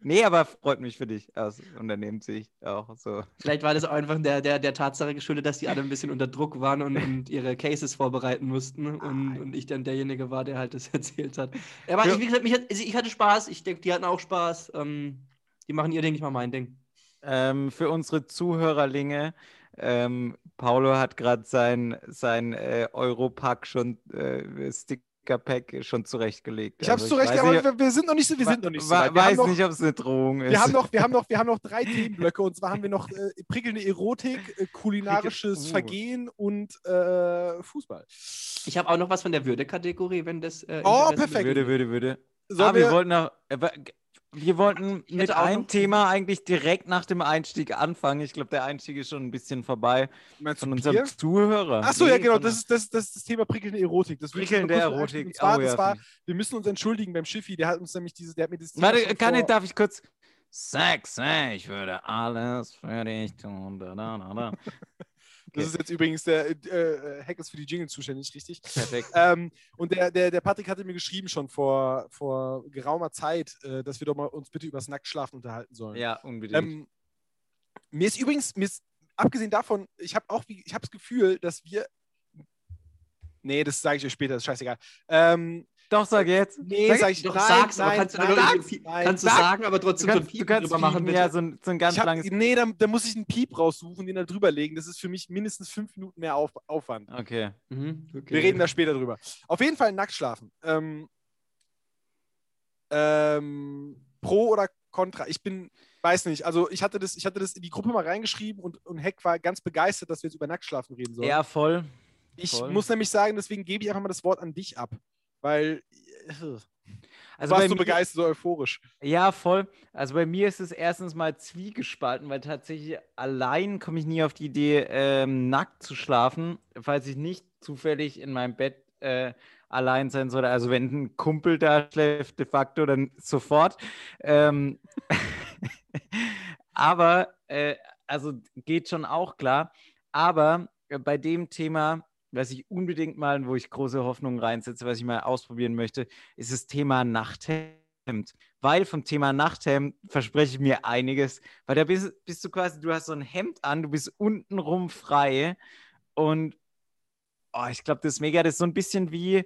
nee, aber freut mich für dich aus Unternehmenssicht auch so. Vielleicht war das auch einfach der, der, der Tatsache geschuldet, dass die alle ein bisschen unter Druck waren und, und ihre Cases vorbereiten mussten und, und ich dann derjenige war, der halt das erzählt hat. Aber Ja. ich, wie gesagt, mich also ich hatte Spaß, ich denke, die hatten auch Spaß. Ähm, die machen ihr Ding, ich mach mein Ding. Ähm, für unsere Zuhörerlinge, ähm, Paulo hat gerade sein, sein äh, Europack schon, äh, Sticker-Pack schon zurechtgelegt. Ich hab's Also zurecht, aber wir, wir sind noch nicht so, wir sind noch nicht so weit. Wir haben weiß noch, nicht, ob es eine Drohung ist. wir haben noch, wir haben noch, wir haben noch drei Themenblöcke und zwar haben wir noch äh, prickelnde Erotik, äh, kulinarisches Prickel- uh. Vergehen und äh, Fußball. Ich habe auch noch was von der Würde-Kategorie, wenn das. Äh, Oh, perfekt. Würde, würde, würde. Sollen ah, wir wir- wollten noch. Wir wollten mit einem Thema eigentlich direkt nach dem Einstieg anfangen. Ich glaube, der Einstieg ist schon ein bisschen vorbei Meinst von du unserem Bier? Zuhörer. Achso, ja, Nee, genau, von das ist das, das, das Thema prickelnde Erotik. Das Prickelnde Erotik. Und zwar, Oh, das ja, war, wir müssen uns entschuldigen beim Schiffi, der hat uns nämlich dieses, der hat mir das Thema Warte, kann ich, darf ich kurz. Sex, ich würde alles für dich tun. Da, da, da, da. Das ist jetzt übrigens der äh, Hack ist für die Jingle zuständig, richtig? Perfekt. Ähm, und der, der, der Patrick hatte mir geschrieben schon vor, vor geraumer Zeit, äh, dass wir doch mal uns bitte über das Nacktschlafen unterhalten sollen. Ja, unbedingt. Ähm, mir ist übrigens, mir ist, abgesehen davon, ich habe auch, ich habe das Gefühl, dass wir. Nee, das sage ich euch später, das ist scheißegal. Ähm, Doch, sag jetzt. nee, Sag- sage ich Doch, nein, sag's, aber nein, kannst du, nein, nur nein, kannst du sag- sagen, aber trotzdem so ein kannst, du Piep kannst drüber machen, bitte. ja, so ein, so ein ganz hab, langes. nee, da, da muss ich einen Piep raussuchen, den da drüber legen. Das ist für mich mindestens fünf Minuten mehr Auf, Aufwand. Okay. Mhm, okay. Wir reden da später drüber. Auf jeden Fall nackt schlafen. Ähm, ähm, pro oder contra? Ich bin, weiß nicht. Also ich hatte das, ich hatte das in die Gruppe mal reingeschrieben und, und Heck war ganz begeistert, dass wir jetzt über Nacktschlafen reden sollen. Ja, voll. ich voll. muss nämlich sagen, deswegen gebe ich einfach mal das Wort an dich ab. Weil du Also warst so mir, begeistert, so euphorisch. Ja, voll. Also bei mir ist es erstens mal zwiegespalten, weil tatsächlich allein komme ich nie auf die Idee, ähm, nackt zu schlafen, falls ich nicht zufällig in meinem Bett äh, allein sein sollte. Also wenn ein Kumpel da schläft, de facto, dann sofort. Ähm, aber, äh, also geht schon auch klar. Aber äh, bei dem Thema, was ich unbedingt mal, wo ich große Hoffnungen reinsetze, was ich mal ausprobieren möchte, ist das Thema Nachthemd. Weil vom Thema Nachthemd verspreche ich mir einiges. Weil da bist, bist du quasi, du hast so ein Hemd an, du bist untenrum frei. Und oh, ich glaube, das ist mega. Das ist so ein bisschen wie,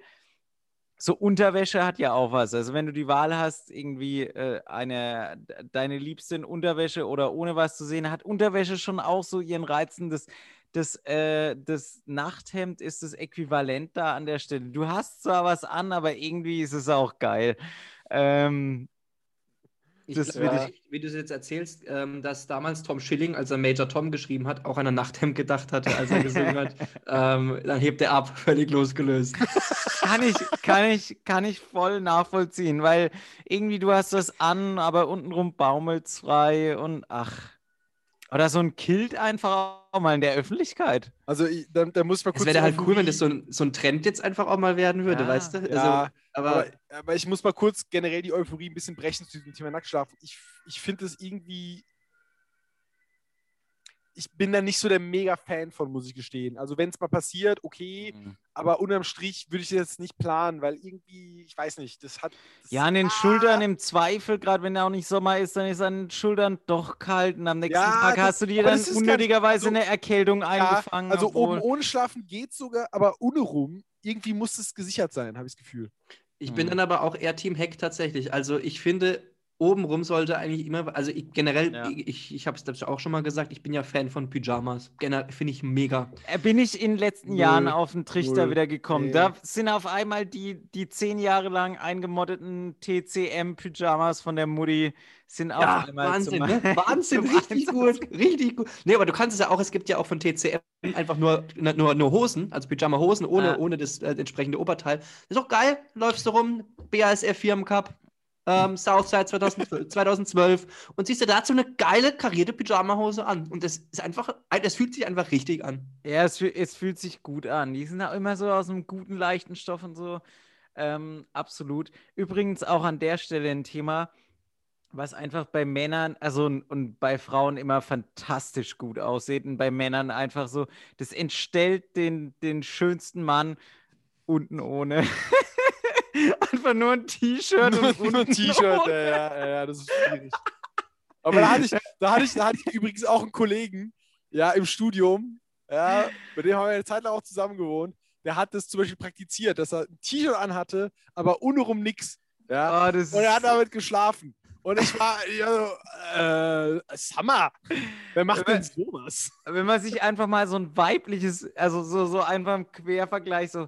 so Unterwäsche hat ja auch was. Also wenn du die Wahl hast, irgendwie äh, eine deine Liebste in Unterwäsche oder ohne was zu sehen, hat Unterwäsche schon auch so ihren Reizen. Das, das, äh, das Nachthemd ist das Äquivalent da an der Stelle. Du hast zwar was an, aber irgendwie ist es auch geil. Ähm, Ich Das glaube, will wie du es jetzt erzählst, ähm, dass damals Tom Schilling, als er Major Tom geschrieben hat, auch an ein Nachthemd gedacht hatte, als er gesungen hat. Ähm, dann hebt er ab, völlig losgelöst. kann ich, kann ich, kann ich voll nachvollziehen, weil irgendwie du hast das an, aber untenrum baumelt's frei und ach. Oder so ein Kilt einfach auch mal in der Öffentlichkeit. Also, ich, da, da muss ich mal Es kurz. wäre halt cool, wenn das so ein, so ein Trend jetzt einfach auch mal werden würde, Ja, weißt du? Also, Ja, aber, aber, aber ich muss mal kurz generell die Euphorie ein bisschen brechen zu diesem Thema Nacktschlafen. Ich, ich finde es irgendwie. Ich bin da nicht so der Mega-Fan von, muss ich gestehen. Also, wenn es mal passiert, okay, aber unterm Strich würde ich das jetzt nicht planen, weil irgendwie, ich weiß nicht, das hat. Das, Ja, an den Ah, Schultern im Zweifel, gerade wenn er auch nicht Sommer ist, dann ist an den Schultern doch kalt und am nächsten Ja, Tag das- hast du dir dann unnötigerweise also- eine Erkältung Ja, eingefangen. also obwohl- oben ohne Schlafen geht sogar, aber ohne rum, irgendwie muss es gesichert sein, habe ich das Gefühl. Ich bin Mhm. dann aber auch eher Team Hack tatsächlich. Also ich finde, obenrum sollte eigentlich immer, also ich, generell, Ja. ich, ich habe es auch schon mal gesagt, ich bin ja Fan von Pyjamas. Generell finde ich mega. Äh, Bin ich in den letzten Null, Jahren auf den Trichter null, wieder gekommen. nee. Da sind auf einmal die, die zehn Jahre lang eingemoddeten TCM-Pyjamas von der Mutti sind auf Ja, einmal Wahnsinn, zum, ne? Wahnsinn, richtig Einsatz gut, richtig gut. Nee, aber du kannst es ja auch, es gibt ja auch von TCM einfach nur, nur, nur Hosen, also Pyjama-Hosen ohne, Ah. ohne das äh, entsprechende Oberteil. Ist auch geil, läufst du rum, BASF Firmencup, ähm, Southside 2012, 2012 und siehst du dazu eine geile karierte Pyjama-Hose an. Und das ist einfach, das fühlt sich einfach richtig an. Ja, es, es fühlt sich gut an. Die sind auch immer so aus einem guten, leichten Stoff und so. Ähm, absolut. Übrigens auch an der Stelle ein Thema, was einfach bei Männern, also und, und bei Frauen immer fantastisch gut aussieht und bei Männern einfach so, das entstellt den, den schönsten Mann unten ohne. einfach nur ein T-Shirt und Nur ein T-Shirt, ja, ja, ja, das ist schwierig. Aber da hatte ich, da hatte ich, da hatte ich übrigens auch einen Kollegen, ja, im Studium, ja, mit dem haben wir eine Zeit lang auch zusammen gewohnt. Der hat das zum Beispiel praktiziert, dass er ein T-Shirt anhatte, aber untenrum nix. Ja. Oh, das Und er hat damit geschlafen. Und ich war, ja, so, äh, Summer, wer macht denn sowas? wenn man sich einfach mal so ein weibliches, also so, so einfach im Quervergleich, so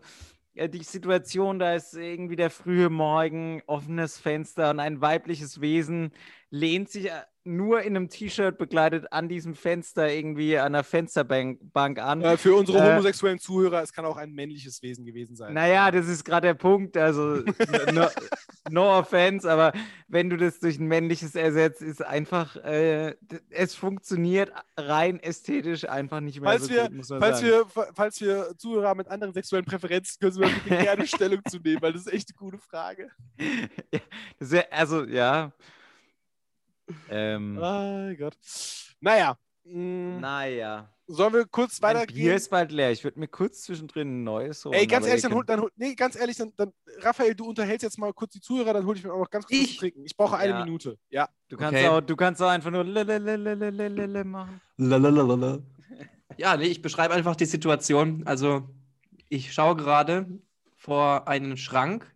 die Situation, da ist irgendwie der frühe Morgen, offenes Fenster und ein weibliches Wesen lehnt sich äh, nur in einem T-Shirt begleitet an diesem Fenster irgendwie an der Fensterbank Bank an. Äh, für unsere Äh, homosexuellen Zuhörer, es kann auch ein männliches Wesen gewesen sein. Naja, das ist gerade der Punkt. Also, no, no offense, aber wenn du das durch ein männliches ersetzt, ist einfach, äh, es funktioniert rein ästhetisch einfach nicht mehr Falls so wir, gut, falls, wir, fa- falls wir Zuhörer mit anderen sexuellen Präferenzen, können mal bitte gerne Stellung zu nehmen, weil das ist echt eine gute Frage. ja, wär, also, ja. Ähm, oh Gott. Naja. Mm, naja. Sollen wir kurz mein weitergehen? Bier ist bald leer. Ich würde mir kurz zwischendrin ein neues holen. Ey, ganz ehrlich, dann, dann, nee, ganz ehrlich, dann, dann, Raphael, du unterhältst jetzt mal kurz die Zuhörer, dann hole ich mir auch noch ganz kurz ich? zu trinken. Ich brauche eine ja. Minute. Ja. Du kannst, okay. auch, du kannst auch einfach nur machen. Ja, nee, ich beschreibe einfach die Situation. Also, ich schaue gerade vor einen Schrank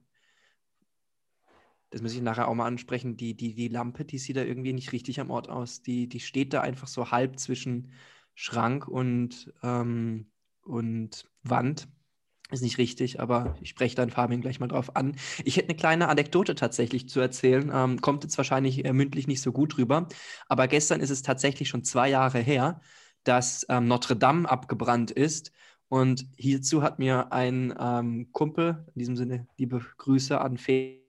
das muss ich nachher auch mal ansprechen. Die, die, die Lampe, die sieht da irgendwie nicht richtig am Ort aus. Die, die steht da einfach so halb zwischen Schrank und, ähm, und Wand. Ist nicht richtig, aber ich spreche dann Fabian gleich mal drauf an. Ich hätte eine kleine Anekdote tatsächlich zu erzählen. Ähm, kommt jetzt wahrscheinlich äh, mündlich nicht so gut rüber. Aber gestern ist es tatsächlich schon zwei Jahre her, dass ähm, Notre Dame abgebrannt ist. Und hierzu hat mir ein ähm, Kumpel, in diesem Sinne liebe Grüße an Felix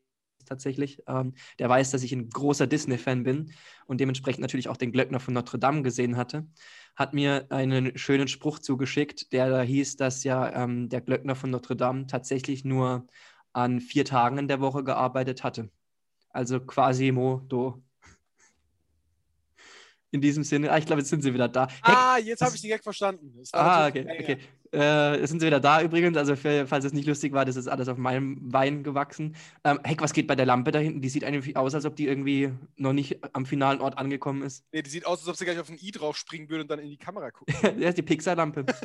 tatsächlich, ähm, der weiß, dass ich ein großer Disney-Fan bin und dementsprechend natürlich auch den Glöckner von Notre Dame gesehen hatte, hat mir einen schönen Spruch zugeschickt, der da hieß, dass ja ähm, der Glöckner von Notre Dame tatsächlich nur an vier Tagen in der Woche gearbeitet hatte. Also quasi Modo. In diesem Sinne, ah, ich glaube, jetzt sind sie wieder da. Heck, Ah, jetzt habe ich den Gag verstanden. Das Ah, okay, ja, ja. okay. Äh, jetzt sind sie wieder da übrigens. Also, für, falls es nicht lustig war, das ist alles auf meinem Wein gewachsen. Ähm, Heck, was geht bei der Lampe da hinten? Die sieht eigentlich aus, als ob die irgendwie noch nicht am finalen Ort angekommen ist. Nee, die sieht aus, als ob sie gleich auf ein I drauf springen würde und dann in die Kamera gucken. ja, ist die Pixar-Lampe.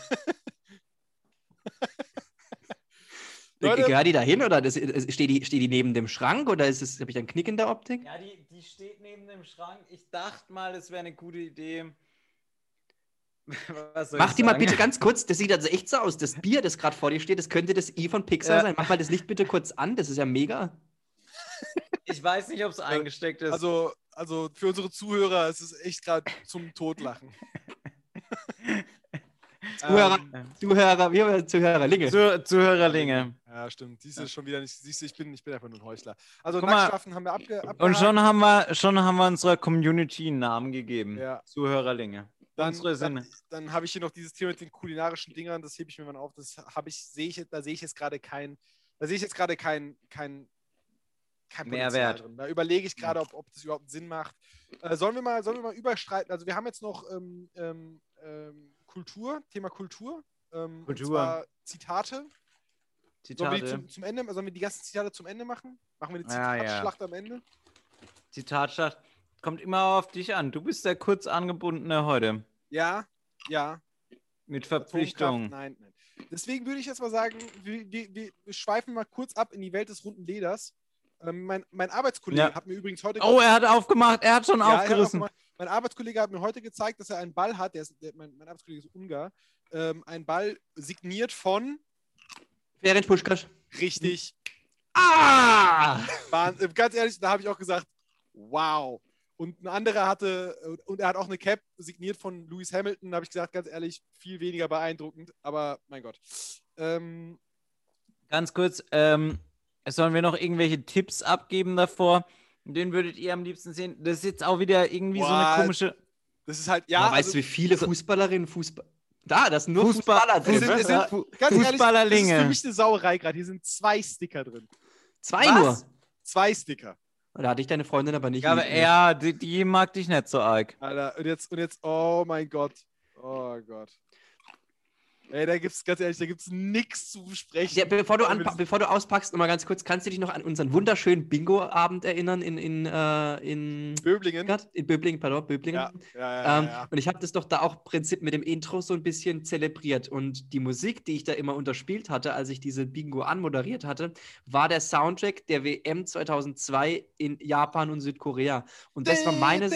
Leute- Gehört die da hin oder das, steht, die, steht die neben dem Schrank oder ist es, habe ich einen Knick in der Optik? Ja, die steht neben dem Schrank. Ich dachte mal, es wäre eine gute Idee. Was soll Mach ich die mal sagen? bitte ganz kurz, das sieht also echt so aus. Das Bier, das gerade vor dir steht, das könnte das I von Pixar Ja. sein. Mach mal das Licht bitte kurz an, das ist ja mega. Ich weiß nicht, ob es eingesteckt ist. Also, also für unsere Zuhörer ist es echt gerade zum Totlachen. Zuhörer, Ähm, Zuhörer, wir haben Zuhörerlinge. Zu, Zuhörerlinge. Ja, stimmt. Siehst du schon wieder nicht. Siehst du, ich bin, ich bin einfach nur ein Heuchler. Also. Nacktschlafen haben wir abge. Und schon haben wir, schon haben wir unserer Community einen Namen gegeben. Ja. Zuhörerlinge. dann, unsere dann, Sinne. dann habe ich hier noch dieses Thema mit den kulinarischen Dingern, das hebe ich mir mal auf. Das habe ich, sehe ich, da sehe ich jetzt gerade kein, da sehe ich jetzt gerade kein, kein, kein Mehrwert. Drin. Da überlege ich gerade, ob, ob das überhaupt Sinn macht. Äh, sollen wir mal, sollen wir mal überstreiten? Also wir haben jetzt noch ähm, ähm, ähm, Kultur, Thema Kultur. Ähm, Kultur. Zwar Zitate. Sollen wir, zum, zum Ende, sollen wir die ganzen Zitate zum Ende machen? Machen wir eine Ja, ja. Zitatschlacht am Ende? Zitatschlacht. Kommt immer auf dich an. Du bist der kurz angebundene heute. Ja, ja. Mit Verpflichtungen. Nein, nein. Deswegen würde ich jetzt mal sagen, wir, wir, wir schweifen mal kurz ab in die Welt des runden Leders. Ähm, mein, mein Arbeitskollege Ja. hat mir übrigens heute. Oh, er hat aufgemacht. Er hat schon Ja, er hat aufgerissen. mal- mein Arbeitskollege hat mir heute gezeigt, dass er einen Ball hat. Der ist, der, mein, mein Arbeitskollege ist Ungar. Ähm, ein Ball signiert von Ferenc Puschkasch. richtig. ah! Wahn- äh, ganz ehrlich, da habe ich auch gesagt, wow. Und ein anderer hatte, äh, und er hat auch eine Cap signiert von Lewis Hamilton. Da habe ich gesagt, ganz ehrlich, viel weniger beeindruckend. Aber mein Gott. Ähm, Ganz kurz, ähm, sollen wir noch irgendwelche Tipps abgeben davor? Den würdet ihr am liebsten sehen. Das ist jetzt auch wieder irgendwie so Boah, eine komische. das ist halt, ja. Ja, weißt also- du, wie viele Fußballerinnen Fußball. Da, das sind nur Fußball- Fußballer drin. Sind, es sind, ganz ehrlich, das ist Fußballerlinge. für mich eine Sauerei gerade. Hier sind zwei Sticker drin. Zwei Was? nur. Zwei Sticker. Da hatte ich deine Freundin aber nicht. Ja, aber lieb, ne? ja, die, die mag dich nicht so arg. Alter, und jetzt, und jetzt, oh mein Gott. Oh Gott. Ey, da gibt's, ganz ehrlich, da gibt's nichts zu besprechen. Ja, bevor, du anpa- bevor du auspackst, nochmal ganz kurz, kannst du dich noch an unseren wunderschönen Bingo-Abend erinnern in, in, äh, in, Böblingen. In Böblingen, pardon, Böblingen? ja, ja. Ähm. Und ich habe das doch da auch im Prinzip mit dem Intro so ein bisschen zelebriert. Und die Musik, die ich da immer unterspielt hatte, als ich diese Bingo anmoderiert hatte, war der Soundtrack der WM 2002 in Japan und Südkorea. Und das war meine.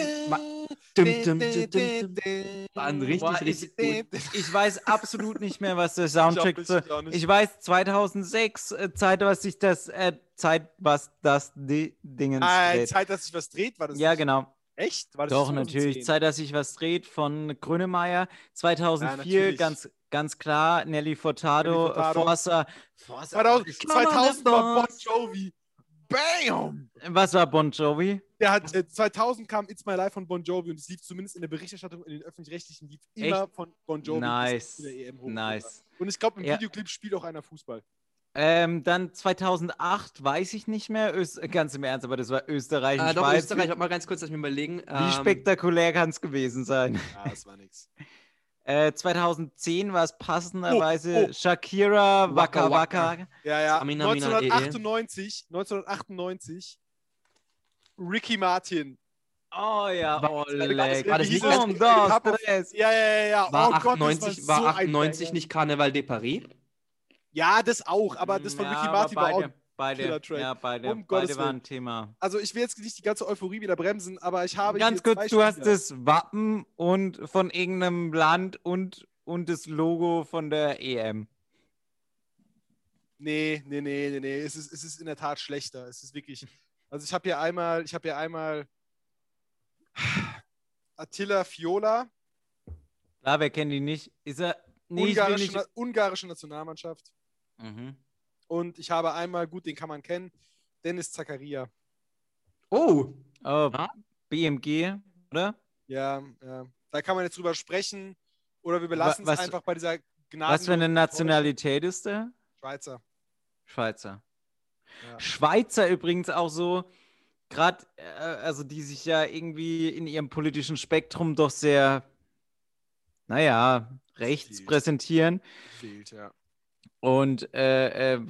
Ma dum, dum, dum, dum, dum. War ein richtig, Boah, richtig gut. Ich weiß absolut nicht mehr, was der Ich Soundtrack so. ich. Ich weiß 2006 äh, Zeit, was sich das äh, Zeit, was das Di Dingens Ah, dreht. Zeit, dass sich was dreht, war das Ja, nicht? genau. Echt? War das Doch 2010? natürlich. Zeit, dass sich was dreht von Grönemeyer. 2004 natürlich. ganz ganz klar Nelly Furtado. Forza. Forza 2000, Come on, 2000 war Bon. Jovi. Bam! Was war Bon Jovi? Der hat, äh, 2000 kam It's My Life von Bon Jovi und es lief zumindest in der Berichterstattung in den Öffentlich-Rechtlichen lief immer von Bon Jovi. Nice. zu der EM hoch. Nice. Und ich glaube, im Ja. Videoclip spielt auch einer Fußball. Ähm, dann 2008 weiß ich nicht mehr. Öst ganz im Ernst, aber das war Österreich. und Äh, doch, Schweiz. Österreich, warte mal ganz kurz, lass mich überlegen. Wie Ähm, spektakulär kann es gewesen sein? Ja, das war nix. Äh, 2010 war es passenderweise Oh, oh. Shakira Waka Waka Waka. Ja, ja. Amina, Amina, eh, eh. 1998, 1998, Ricky Martin. Oh ja, War- oh leck. war das nicht hieß das- das? Ja, ja, ja, ja. war oh Gott, 98, das war so ein 98 Banger. nicht Carnaval de Paris? Ja, das auch, aber das von Ja, Ricky Martin war auch. beide, ja, beide, Um beide Gottes waren Willen. Thema. Also ich will jetzt nicht die ganze Euphorie wieder bremsen, aber ich habe Ganz kurz, du hast das Wappen und von irgendeinem Land und, und das Logo von der EM. Nee, nee, nee, nee, nee. Es ist, es ist in der Tat schlechter. Es ist wirklich. Also ich habe hier einmal, ich habe hier einmal Attila Fiola, Klar, wer kennt ihn nicht? Ist er. Nee, ungarische, nicht. Ungarische Nationalmannschaft. Mhm. Und ich habe einmal, gut, den kann man kennen, Dennis Zakaria. Oh, Oh. BMG, oder? Ja, ja. Da kann man jetzt drüber sprechen. Oder wir belassen es einfach bei dieser Gnade. Was für eine Nationalität ist der? Schweizer. Schweizer. Ja. Schweizer übrigens auch so. gerade, äh, also die sich ja irgendwie in ihrem politischen Spektrum doch sehr, naja, rechts Wild. präsentieren Wild, ja. und äh, äh,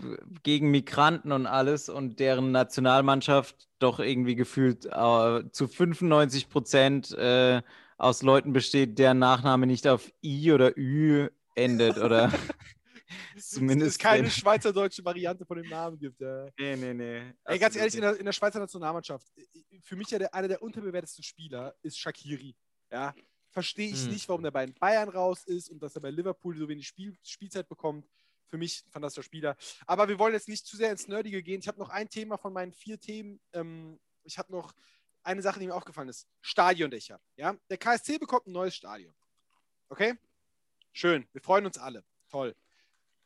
gegen Migranten und alles und deren Nationalmannschaft doch irgendwie gefühlt äh, zu 95 Prozent äh, aus Leuten besteht, deren Nachname nicht auf I oder Ü endet oder zumindest. es keine schweizerdeutsche Variante von dem Namen gibt. Ja. Nee, nee, nee. Ey, ganz ehrlich, in der, in der Schweizer Nationalmannschaft, äh, für mich ja der, einer der unterbewertetsten Spieler ist Shakiri. Ja, verstehe ich Hm. nicht, warum der bei den Bayern raus ist und dass er bei Liverpool so wenig Spiel, Spielzeit bekommt. Für mich ein fantastischer Spieler. Aber wir wollen jetzt nicht zu sehr ins Nerdige gehen. Ich habe noch ein Thema von meinen vier Themen. Ähm, ich habe noch eine Sache, die mir aufgefallen ist. Stadiondächer. Ja? Der KSC bekommt ein neues Stadion. Okay? Schön. Wir freuen uns alle. Toll.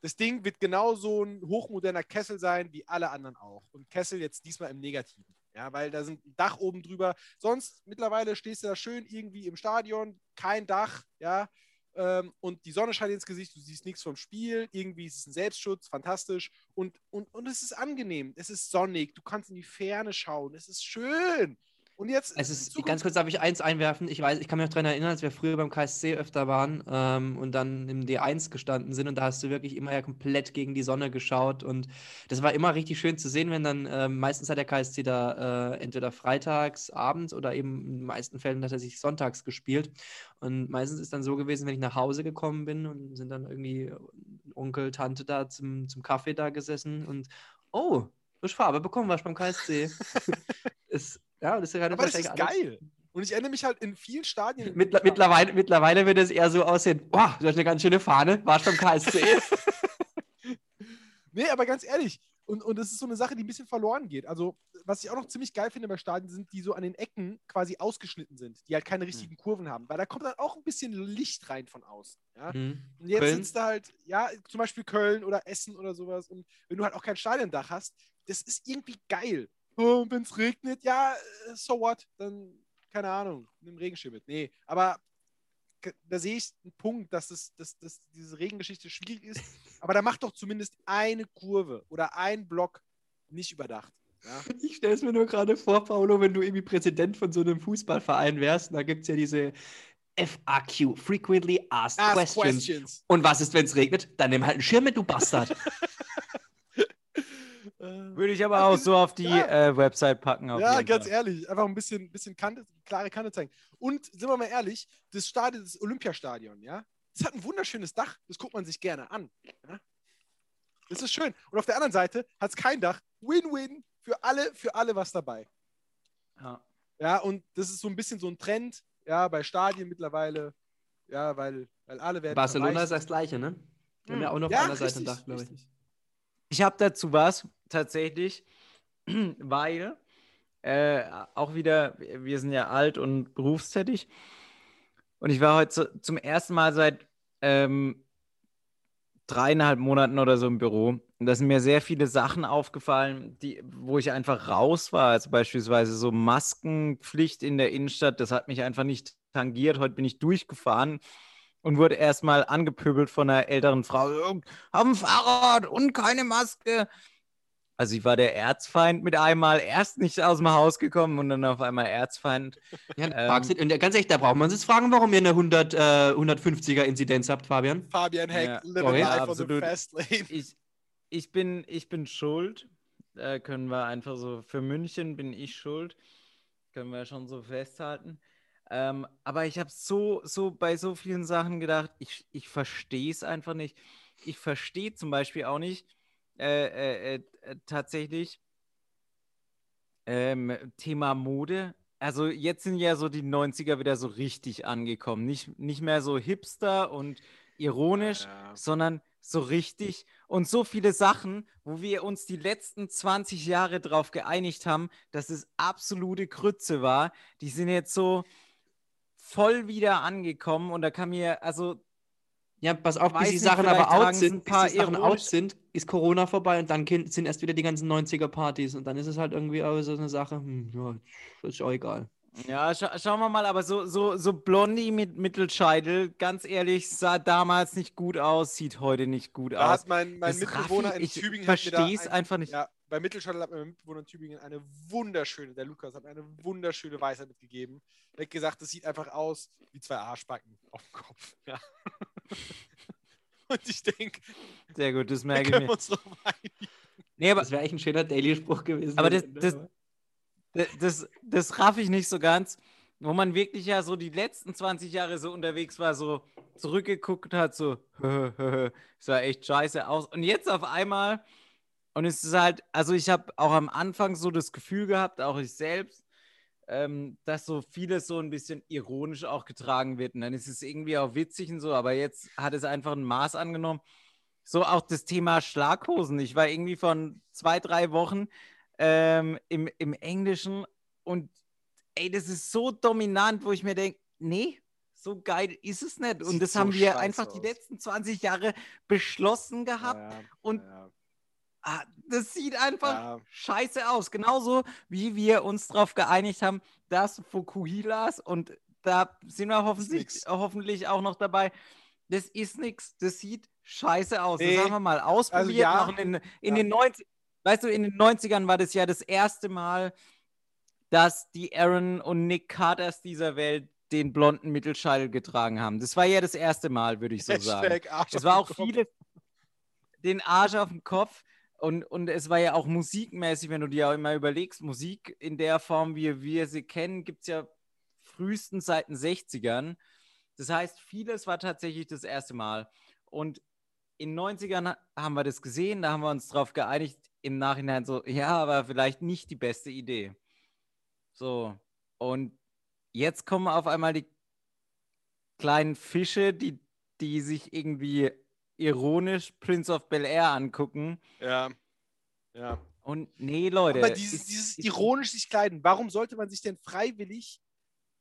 Das Ding wird genauso ein hochmoderner Kessel sein wie alle anderen auch. Und Kessel jetzt diesmal im Negativen. Ja, weil da sind ein Dach oben drüber. Sonst mittlerweile stehst du da schön irgendwie im Stadion, kein Dach, ja. Ähm, und die Sonne scheint ins Gesicht, du siehst nichts vom Spiel. Irgendwie ist es ein Selbstschutz, fantastisch. Und, und, und es ist angenehm. Es ist sonnig, du kannst in die Ferne schauen. Es ist schön. Und jetzt. Es ist, Zukunft- ganz kurz darf ich eins einwerfen. Ich weiß, ich kann mich noch daran erinnern, als wir früher beim KSC öfter waren ähm, und dann im D1 gestanden sind und da hast du wirklich immer ja komplett gegen die Sonne geschaut und das war immer richtig schön zu sehen, wenn dann ähm, meistens hat der KSC da äh, entweder freitags, abends oder eben in den meisten Fällen hat er sich sonntags gespielt und meistens ist dann so gewesen, wenn ich nach Hause gekommen bin und sind dann irgendwie Onkel, Tante da zum, zum Kaffee da gesessen und oh, du hast Farbe bekommen, was beim KSC. ist, ja, das ist gerade Aber das ist geil. Und ich erinnere mich halt in vielen Stadien. Mittler, mittlerweile, mittlerweile wird es eher so aussehen, boah, du hast eine ganz schöne Fahne, warst beim KSC. Nee, aber ganz ehrlich, und, und das ist so eine Sache, die ein bisschen verloren geht. Also, was ich auch noch ziemlich geil finde bei Stadien, sind die so an den Ecken quasi ausgeschnitten sind, die halt keine richtigen Kurven haben. Weil da kommt dann auch ein bisschen Licht rein von außen. Ja? Hm. Und jetzt Köln? sitzt da halt, ja, zum Beispiel Köln oder Essen oder sowas. Und wenn du halt auch kein Stadiondach hast, das ist irgendwie geil. Oh, wenn es regnet, ja, äh, so what? Dann, keine Ahnung, nimm Regenschirm mit. Nee, aber da sehe ich einen Punkt, dass, es, dass, dass diese Regengeschichte schwierig ist. Aber da macht doch zumindest eine Kurve oder ein Block nicht überdacht. Ja? Ich stelle es mir nur gerade vor, Paolo, wenn du irgendwie Präsident von so einem Fußballverein wärst, da gibt es ja diese FAQ, Frequently Asked Ask Questions. questions. Und was ist, wenn es regnet? Dann nimm halt einen Schirm mit, du Bastard. Äh, Würde ich aber auch so auf die Ja. äh, Website packen. Auf Ja, ganz Fall. ehrlich, einfach ein bisschen, bisschen Kante, klare Kante zeigen. Und sind wir mal ehrlich, das Stadion, das Olympiastadion, ja, das hat ein wunderschönes Dach, das guckt man sich gerne an. Ja? Das ist schön. Und auf der anderen Seite hat es kein Dach. Win-win für alle, für alle was dabei. Ja. Ja, und das ist so ein bisschen so ein Trend, ja, bei Stadien mittlerweile, ja, weil, weil alle werden. Barcelona ist das Gleiche, ne? Die haben ja auch noch Ja, auf einer Seite ein Dach, glaube ich. richtig. Ich habe dazu was, tatsächlich, weil äh, auch wieder, wir sind ja alt und berufstätig. Und ich war heute zu, zum ersten Mal seit ähm, dreieinhalb Monaten oder so im Büro. Und da sind mir sehr viele Sachen aufgefallen, die, wo ich einfach raus war. Also beispielsweise so Maskenpflicht in der Innenstadt, das hat mich einfach nicht tangiert. Heute bin ich durchgefahren und wurde erstmal angepöbelt von einer älteren Frau. "Oh, Haben ein Fahrrad und keine Maske. Also ich war der Erzfeind mit einmal erst nicht aus dem Haus gekommen und dann auf einmal Erzfeind. Ja, Ähm. du- und ganz ehrlich, da braucht man sich fragen, warum ihr eine 100, äh, 150er Inzidenz habt, Fabian. Fabian Heck, Ja, live sorry. life on the Absolut. fast lane. Ich, ich, bin, ich bin schuld. Da können wir einfach so, für München bin ich schuld. Können wir schon so festhalten. Ähm, aber ich habe so, so bei so vielen Sachen gedacht, ich, ich verstehe es einfach nicht. Ich verstehe zum Beispiel auch nicht äh, äh, äh, tatsächlich ähm, Thema Mode. Also jetzt sind ja so die 90er wieder so richtig angekommen. Nicht, nicht mehr so hipster und ironisch, Ja. sondern so richtig und so viele Sachen, wo wir uns die letzten 20 Jahre drauf geeinigt haben, dass es absolute Grütze war, die sind jetzt so voll wieder angekommen und da kann mir, also Ja, pass auf, bis die Sachen aber out sind, bis paar die Sachen out sind, ist Corona vorbei und dann sind erst wieder die ganzen 90er-Partys und dann ist es halt irgendwie auch so eine Sache, hm, ja, ist auch egal. Ja, scha schauen wir mal, aber so, so, so Blondie mit Mittelscheitel, ganz ehrlich, sah damals nicht gut aus, sieht heute nicht gut Da aus. hat mein, mein Das Mitbewohner Raffi, in ich Tübingen hat mir da versteh's ein- einfach nicht. Ja, bei Mittelschattel hat mein Mitbewohner in Tübingen eine wunderschöne, der Lukas hat mir eine wunderschöne Weisheit mitgegeben. Er hat gesagt, es sieht einfach aus wie zwei Arschbacken auf dem Kopf. Ja. Und ich denke, Sehr gut, das da merke ich mir. uns. Nee, aber Das wäre echt ein schöner Daily-Spruch gewesen. Aber das- das- das, das, das raff ich nicht so ganz, wo man wirklich ja so die letzten 20 Jahre so unterwegs war, so zurückgeguckt hat, so, es sah echt scheiße aus. Und jetzt auf einmal, und es ist halt, also ich habe auch am Anfang so das Gefühl gehabt, auch ich selbst, ähm, dass so vieles so ein bisschen ironisch auch getragen wird. Und dann ist es irgendwie auch witzig und so, aber jetzt hat es einfach ein Maß angenommen. So auch das Thema Schlaghosen. Ich war irgendwie von zwei, drei Wochen ähm, im, im Englischen und ey, das ist so dominant, wo ich mir denke, nee, so geil ist es nicht. Und Sieht das so haben wir einfach die aus. letzten 20 Jahre beschlossen gehabt. Ja, und- ja, das sieht einfach ja. scheiße aus. Genauso wie wir uns darauf geeinigt haben, dass Fukuhilas und da sind wir hoffentlich, hoffentlich auch noch dabei. Das ist nichts. Das sieht scheiße aus. Nee. Das haben wir mal ausprobiert. ja. noch in, in Ja. den 90, weißt du, in den 90ern war das ja das erste Mal, dass die Aaron und Nick Carters dieser Welt den blonden Mittelscheitel getragen haben. Das war ja das erste Mal, würde ich so sagen. Hashtag Arsch Es war auch viele den Arsch auf den Kopf und, und es war ja auch musikmäßig, wenn du dir auch immer überlegst, Musik in der Form, wie wir sie kennen, gibt es ja frühestens seit den 60ern. Das heißt, vieles war tatsächlich das erste Mal. Und in den 90ern ha- haben wir das gesehen, da haben wir uns darauf geeinigt, im Nachhinein so, ja, aber vielleicht nicht die beste Idee. So, und jetzt kommen auf einmal die kleinen Fische, die, die sich irgendwie ironisch Prince of Bel Air angucken. Ja. Ja. Und nee, Leute. Aber dieses, ist- dieses ist- ironisch sich kleiden, warum sollte man sich denn freiwillig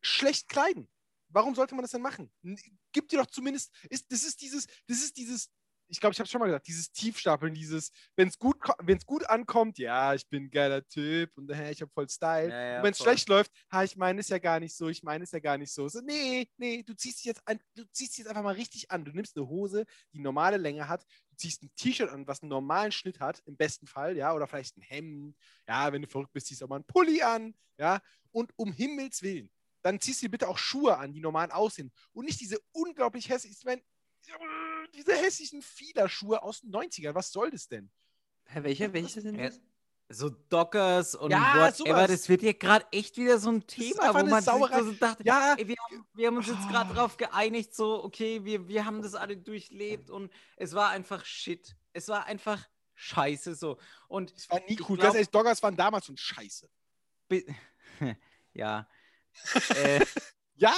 schlecht kleiden? Warum sollte man das denn machen? N- Gib dir doch zumindest, ist, das ist dieses, das ist dieses, ich glaube, ich habe schon mal gesagt, dieses Tiefstapeln, dieses, wenn es gut, wenn's gut ankommt, ja, ich bin ein geiler Typ und äh, ich habe voll Style. Ja, ja, und wenn es schlecht läuft, ha, ich meine es ja gar nicht so, ich meine es ja gar nicht so. so. Nee, nee, du ziehst dich jetzt an, du ziehst dich jetzt einfach mal richtig an. Du nimmst eine Hose, die normale Länge hat, du ziehst ein T-Shirt an, was einen normalen Schnitt hat, im besten Fall, ja, oder vielleicht ein Hemd, ja, wenn du verrückt bist, ziehst du auch mal einen Pulli an, ja, und um Himmels Willen, dann ziehst du dir bitte auch Schuhe an, die normal aussehen und nicht diese unglaublich hässlichen, ich meine, diese hässlichen Fiederschuhe aus den 90ern, was soll das denn? Hä, welche, welche sind das? so Dockers und Ja, whatever, sowas. das wird hier gerade echt wieder so ein Thema, wo man sich so dachte, Ja, ey, wir, haben, wir haben uns jetzt gerade Ah. drauf geeinigt, so, okay, wir, wir haben das alle durchlebt und es war einfach Shit. Es war einfach scheiße so. Und das war nie cool. glaub- ehrlich, Doggers waren damals schon scheiße. ja. äh, Ja.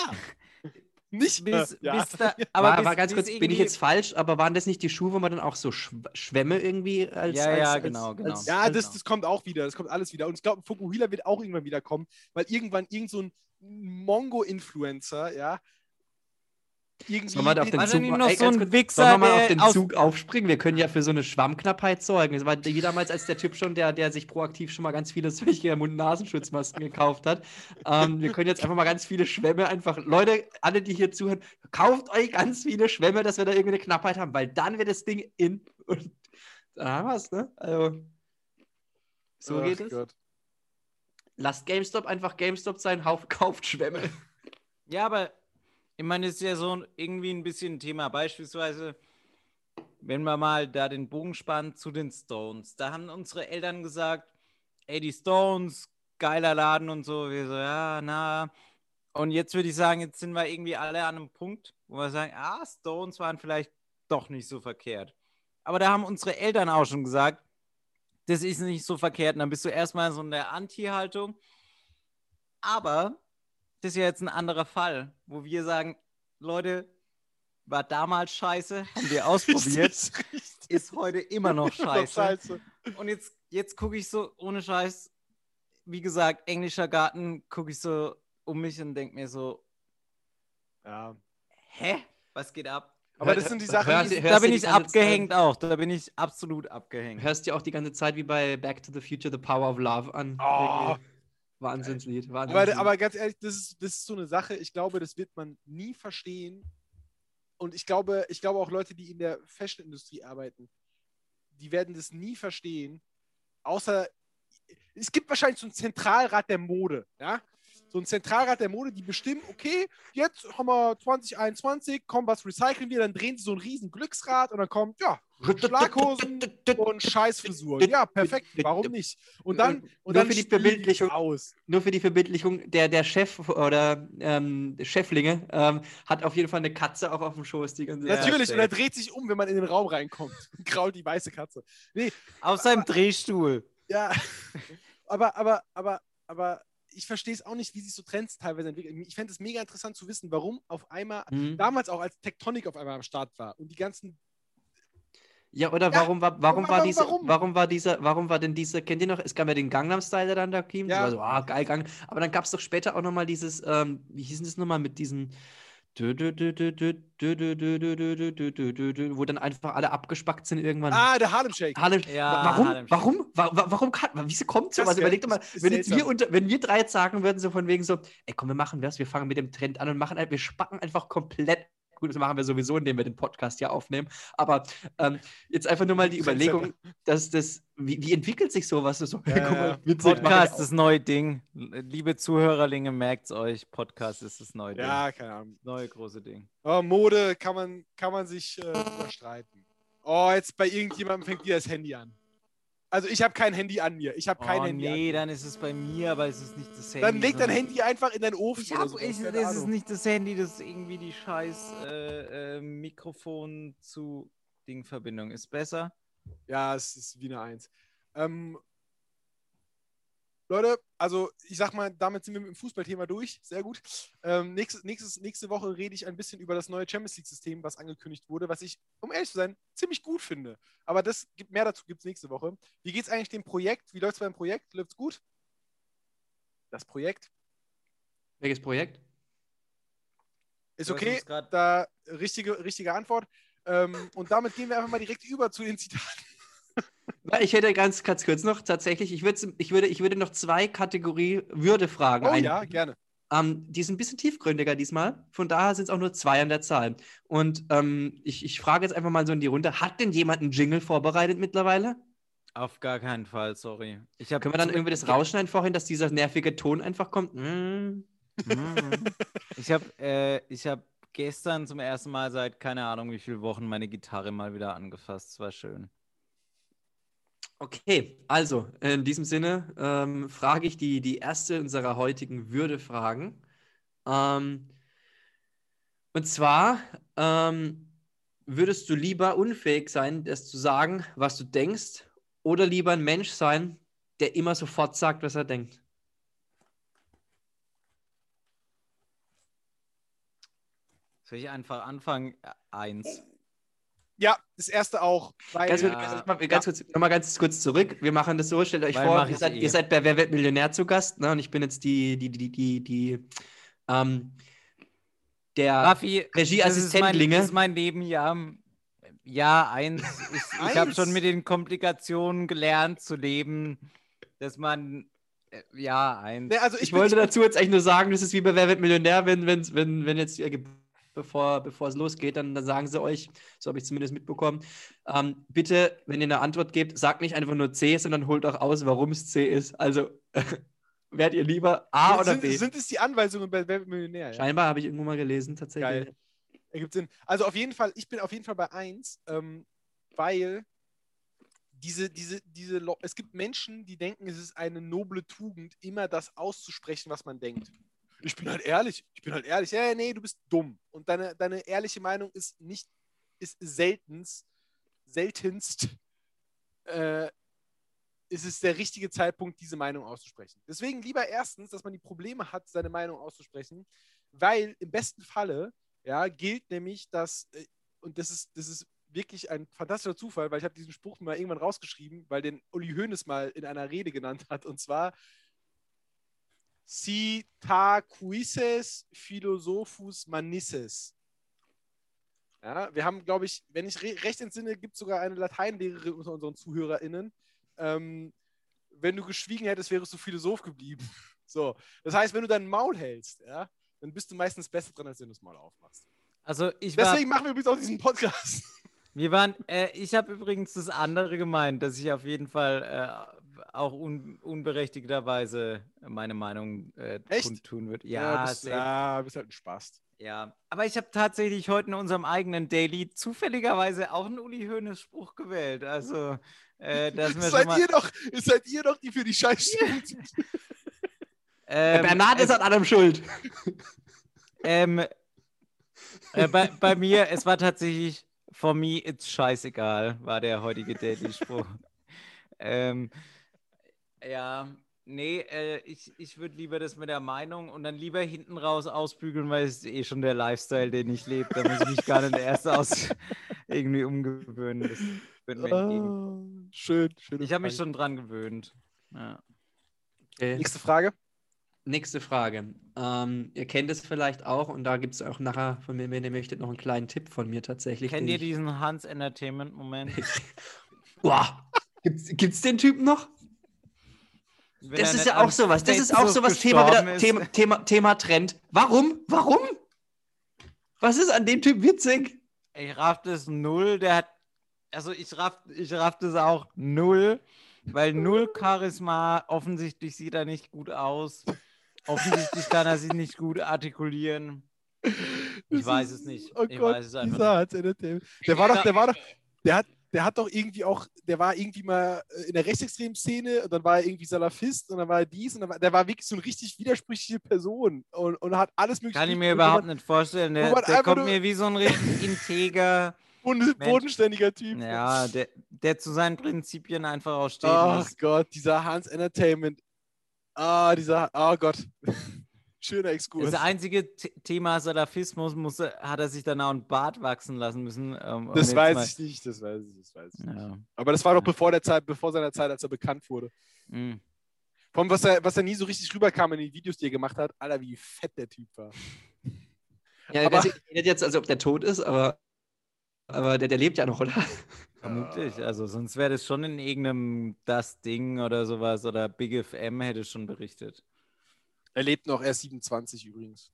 Nicht bis, ja. bis da, aber war, bis, war ganz bis kurz, bin ich irgendwie- jetzt falsch, aber waren das nicht die Schuhe, wo man dann auch so Schw Schwämme irgendwie als. Ja, als, ja, als, genau, genau. Als, Ja, das, das kommt auch wieder. Das kommt alles wieder. Und ich glaube, Fukuhila wird auch irgendwann wieder kommen, weil irgendwann irgend so ein Mongo-Influencer, ja, irgendwie. Sollen wir auf den Zug- noch ey, so ein Wichser, mal auf den aus- Zug aufspringen? Wir können ja für so eine Schwammknappheit sorgen. Das war wie damals, als der Typ schon, der, der sich proaktiv schon mal ganz viele solche Mund-Nasenschutzmasken gekauft hat. Ähm, wir können jetzt einfach mal ganz viele Schwämme einfach. Leute, alle, die hier zuhören, kauft euch ganz viele Schwämme, dass wir da irgendeine Knappheit haben, weil dann wird das Ding in. Und dann haben wir es, ne? Also. So Ach geht es. Gott. Lasst GameStop einfach GameStop sein, Hauf, kauft Schwämme. Ja, aber ich meine, es ist ja so irgendwie ein bisschen ein Thema. Beispielsweise, wenn wir mal da den Bogen spannen zu den Stones. Da haben unsere Eltern gesagt, ey, die Stones, geiler Laden und so. Wir so, ja, na. Und jetzt würde ich sagen, jetzt sind wir irgendwie alle an einem Punkt, wo wir sagen, ah, Stones waren vielleicht doch nicht so verkehrt. Aber da haben unsere Eltern auch schon gesagt, das ist nicht so verkehrt. Und dann bist du erstmal so in der Anti-Haltung. Aber das ist ja jetzt ein anderer Fall, wo wir sagen, Leute, war damals scheiße, haben wir ausprobiert, Richtig, richtig. ist heute immer noch scheiße. Scheiße. Und jetzt, jetzt gucke ich so, ohne Scheiß, wie gesagt, englischer Garten, gucke ich so um mich und denke mir so, Ja. hä? Was geht ab? Aber das sind die Sachen, Hörst du- da hörst bin du ich abgehängt auch. Da bin ich absolut abgehängt. Hörst dir auch die ganze Zeit wie bei Back to the Future The Power of Love an. Oh. Irgendwie. Wahnsinnslied. Aber, Wahnsinnslied. aber ganz ehrlich, das ist, das ist so eine Sache, ich glaube, das wird man nie verstehen. Und ich glaube, ich glaube auch Leute, die in der Fashion-Industrie arbeiten, die werden das nie verstehen, außer es gibt wahrscheinlich so einen Zentralrat der Mode, ja? So ein Zentralrat der Mode, die bestimmen, okay, jetzt haben wir 2021, komm, was recyceln wir, dann drehen sie so ein riesen Glücksrad und dann kommt, ja, Schlaghosen und Scheißfrisuren. Ja, perfekt, warum nicht? Und dann, und Nur dann für die spielen Verbildlichung. aus. Nur für die Verbildlichung, der, der Chef oder ähm, Cheflinge ähm, hat auf jeden Fall eine Katze auch auf dem Schoß die ganze Ja. Natürlich, und er dreht sich um, wenn man in den Raum reinkommt. Grault die weiße Katze. Nee, Auf seinem Drehstuhl. Ja, aber, aber, aber, aber ich verstehe es auch nicht, wie sich so Trends teilweise entwickeln. Ich fände es mega interessant zu wissen, warum auf einmal, Mhm. damals auch als Tectonic auf einmal am Start war und die ganzen, ja, oder ja, warum war, warum war diese, warum? warum? war dieser, warum war denn dieser, kennt ihr noch, es gab ja den Gangnam Style, der dann da kam, ja. so, ah, geil, Gang. Aber dann gab es doch später auch nochmal dieses, ähm, wie hieß denn das nochmal mit diesen, wo dann einfach alle abgespackt sind irgendwann. Ah, der Harlem Shake. Harlem, ja, warum, Harlem Shake. warum? Warum? Warum kann, wieso kommt sowas? Also überleg doch mal, wenn, jetzt wir unter, wenn wir drei jetzt sagen würden, so von wegen so, ey komm, wir machen was, wir fangen mit dem Trend an und machen, wir spacken einfach komplett gut, das machen wir sowieso, indem wir den Podcast ja aufnehmen, aber ähm, jetzt einfach nur mal die. Überlegung, dass das, wie, wie entwickelt sich sowas? So, Ja, guck mal, ja. wir Podcast, das neue Ding. Liebe Zuhörerlinge, merkt's euch. Podcast ist das neue Ding. Ja, keine Ahnung. Neue große Ding. Oh, Mode kann man, kann man sich äh, überstreiten. Oh, jetzt bei irgendjemandem fängt wieder das Handy an. Also ich habe kein Handy an mir. Ich habe kein oh, Handy an nee, dann ist es bei mir, aber es ist nicht das Handy. Dann leg dein Handy einfach in deinen Ofen Ich hab, sowas, ich, das ist nicht das Handy, das ist irgendwie die scheiß äh, äh, Mikrofon zu Dingverbindung. Ist besser? Ja, es ist wie eine Eins. Ähm, Leute, also ich sag mal, damit sind wir mit dem Fußballthema durch. Sehr gut. Ähm, nächstes, nächstes, nächste Woche rede ich ein bisschen über das neue Champions League-System, was angekündigt wurde, was ich, um ehrlich zu sein, ziemlich gut finde. Aber das gibt mehr dazu gibt es nächste Woche. Wie geht es eigentlich dem Projekt? Wie läuft es beim Projekt? Läuft es gut? Das Projekt Welches Projekt? ist okay. Da richtige, richtige Antwort. Ähm, und damit gehen wir einfach mal direkt über zu den Zitaten. Ich hätte ganz, ganz kurz noch tatsächlich, ich, ich, würde, ich würde noch zwei Kategorie Würdefragen Oh ein- ja, gerne. Ähm, die sind ein bisschen tiefgründiger diesmal. Von daher sind es auch nur zwei an der Zahl. Und ähm, ich, ich frage jetzt einfach mal so in die Runde: Hat denn jemand einen Jingle vorbereitet mittlerweile? Auf gar keinen Fall, sorry. Können wir dann irgendwie das rausschneiden vorhin, dass dieser nervige Ton einfach kommt? Mm. Ich habe äh, ich hab gestern zum ersten Mal seit keine Ahnung wie vielen Wochen meine Gitarre mal wieder angefasst. Es war schön. Okay, also in diesem Sinne ähm, frage ich die, die erste unserer heutigen Würdefragen. Ähm, und zwar ähm, würdest du lieber unfähig sein, das zu sagen, was du denkst, oder lieber ein Mensch sein, der immer sofort sagt, was er denkt? Soll ich einfach anfangen? Eins. Ja, das erste auch. Weil, Ganz, Ja. kurz, ganz, mal- ganz kurz, nochmal ganz kurz zurück. Wir machen das so, stellt euch Weil vor, ihr seid, eh. ihr seid bei Wer wird Millionär zu Gast, ne? Und ich bin jetzt die, die, die, die, die, ähm, der Raffi, Regieassistentlinge. Das ist mein Leben, ja. Ja, eins. Ich, ich habe schon mit den Komplikationen gelernt zu leben, dass man. äh, Ja, eins. Ne, also ich, Ich wollte dazu jetzt eigentlich nur sagen, das ist wie bei Wer wird Millionär, wenn, wenn, wenn, wenn jetzt, äh, bevor, bevor es losgeht, dann, dann sagen sie euch, so habe ich zumindest mitbekommen, ähm, bitte, wenn ihr eine Antwort gebt, sagt nicht einfach nur C, sondern holt auch aus, warum es C ist. Also, werdet ihr lieber A oder sind, B? sind es die Anweisungen bei Wer Millionär? Ja? Scheinbar habe ich irgendwo mal gelesen, tatsächlich. Geil. Ergibt Sinn. Also auf jeden Fall, ich bin auf jeden Fall bei 1, ähm, weil diese, diese, diese, es gibt Menschen, die denken, es ist eine noble Tugend, immer das auszusprechen, was man denkt. Ich bin halt ehrlich, ich bin halt ehrlich. Ja, nee, du bist dumm. Und deine, deine ehrliche Meinung ist nicht, ist seltenst, seltenst, äh, ist es der richtige Zeitpunkt, diese Meinung auszusprechen. Deswegen lieber erstens, dass man die Probleme hat, seine Meinung auszusprechen, weil im besten Falle ja, gilt nämlich, dass, äh, und das ist, das ist wirklich ein fantastischer Zufall, weil ich habe diesen Spruch mal irgendwann rausgeschrieben, weil den Uli Hoeneß mal in einer Rede genannt hat, und zwar Si ta quises philosophus manisses. Ja, wir haben, glaube ich, wenn ich re recht entsinne, gibt es sogar eine Lateinlehrerin unter unseren ZuhörerInnen. Ähm, wenn du geschwiegen hättest, wärst du Philosoph geblieben. So, das heißt, wenn du dein Maul hältst, ja, dann bist du meistens besser dran, als wenn du das Maul aufmachst. Also ich Deswegen machen wir übrigens auch diesen Podcast. Wir waren, äh, ich habe übrigens das andere gemeint, dass ich auf jeden Fall äh, auch un unberechtigterweise meine Meinung äh, kundtun würde. Ja, Ja, bist, ja, bist halt ein Spaß. Ja, aber ich habe tatsächlich heute in unserem eigenen Daily zufälligerweise auch einen Uli Hoeneß Spruch gewählt. Also, äh, das mir schon Seid mal. ihr doch, seid ihr doch die für die Scheißstimmung. Ähm, Bernhard ist an allem schuld. ähm, äh, bei, bei mir, es war tatsächlich, for me, it's scheißegal, war der heutige Daily-Spruch. ähm, ja, nee, äh, ich, ich würde lieber das mit der Meinung und dann lieber hinten raus ausbügeln, weil es ist eh schon der Lifestyle, den ich lebe. Da muss ich mich gar nicht erst aus irgendwie umgewöhnen. Das wird mir. Ah, schön, schön. Ich habe mich schon dran gewöhnt. Ja. Okay. Nächste Frage. Nächste Frage. Ähm, ihr kennt es vielleicht auch und da gibt es auch nachher von mir, wenn ihr möchtet, noch einen kleinen Tipp von mir tatsächlich. Kennt ihr diesen Hans Entertainment-Moment? Boah, gibt's, gibt's den Typen noch? Wenn Das ist ja auch sowas. Das ist auch sowas Thema, wieder. Thema, Thema, Thema Trend. Warum? Warum? Was ist an dem Typ witzig? Ich raff das null, der hat. Also ich raff, ich raff das auch null, weil null Charisma, offensichtlich sieht er nicht gut aus. Offensichtlich kann er sich nicht gut artikulieren. Ich Das weiß ist- es nicht. Oh Ich Gott, weiß es einfach Hans Entertainment. Der war doch, der war doch, der hat, der hat doch irgendwie auch, der war irgendwie mal äh, in der rechtsextremen Szene und dann war er irgendwie Salafist und dann war er dies und dann war, der war wirklich so eine richtig widersprüchliche Person und, und hat alles mögliche. Kann ich mir überhaupt man- nicht vorstellen. Der, der kommt mir wie so ein richtig integer. Mensch. bodenständiger Typ. Ja, der, der zu seinen Prinzipien einfach auch steht. Ach muss. Gott, dieser Hans Entertainment. Ah, dieser, oh Gott. Schöner Exkurs. Das einzige The- Thema Salafismus muss, hat er sich dann auch einen Bart wachsen lassen müssen. ähm, um Das weiß mal- ich nicht, das weiß ich, das weiß ich nicht. Ja. Aber das war doch Ja. bevor der Zeit, bevor seiner Zeit, als er bekannt wurde. Vor allem, was er, was er nie so richtig rüberkam in den Videos, die er gemacht hat, Alter, wie fett der Typ war. Ja, Aber- ich redet jetzt, als ob der tot ist, aber, aber der, der lebt ja noch, oder? Vermutlich, also sonst wäre das schon in irgendeinem Das Ding oder sowas oder Big FM hätte schon berichtet. Er lebt noch, er ist 27 übrigens.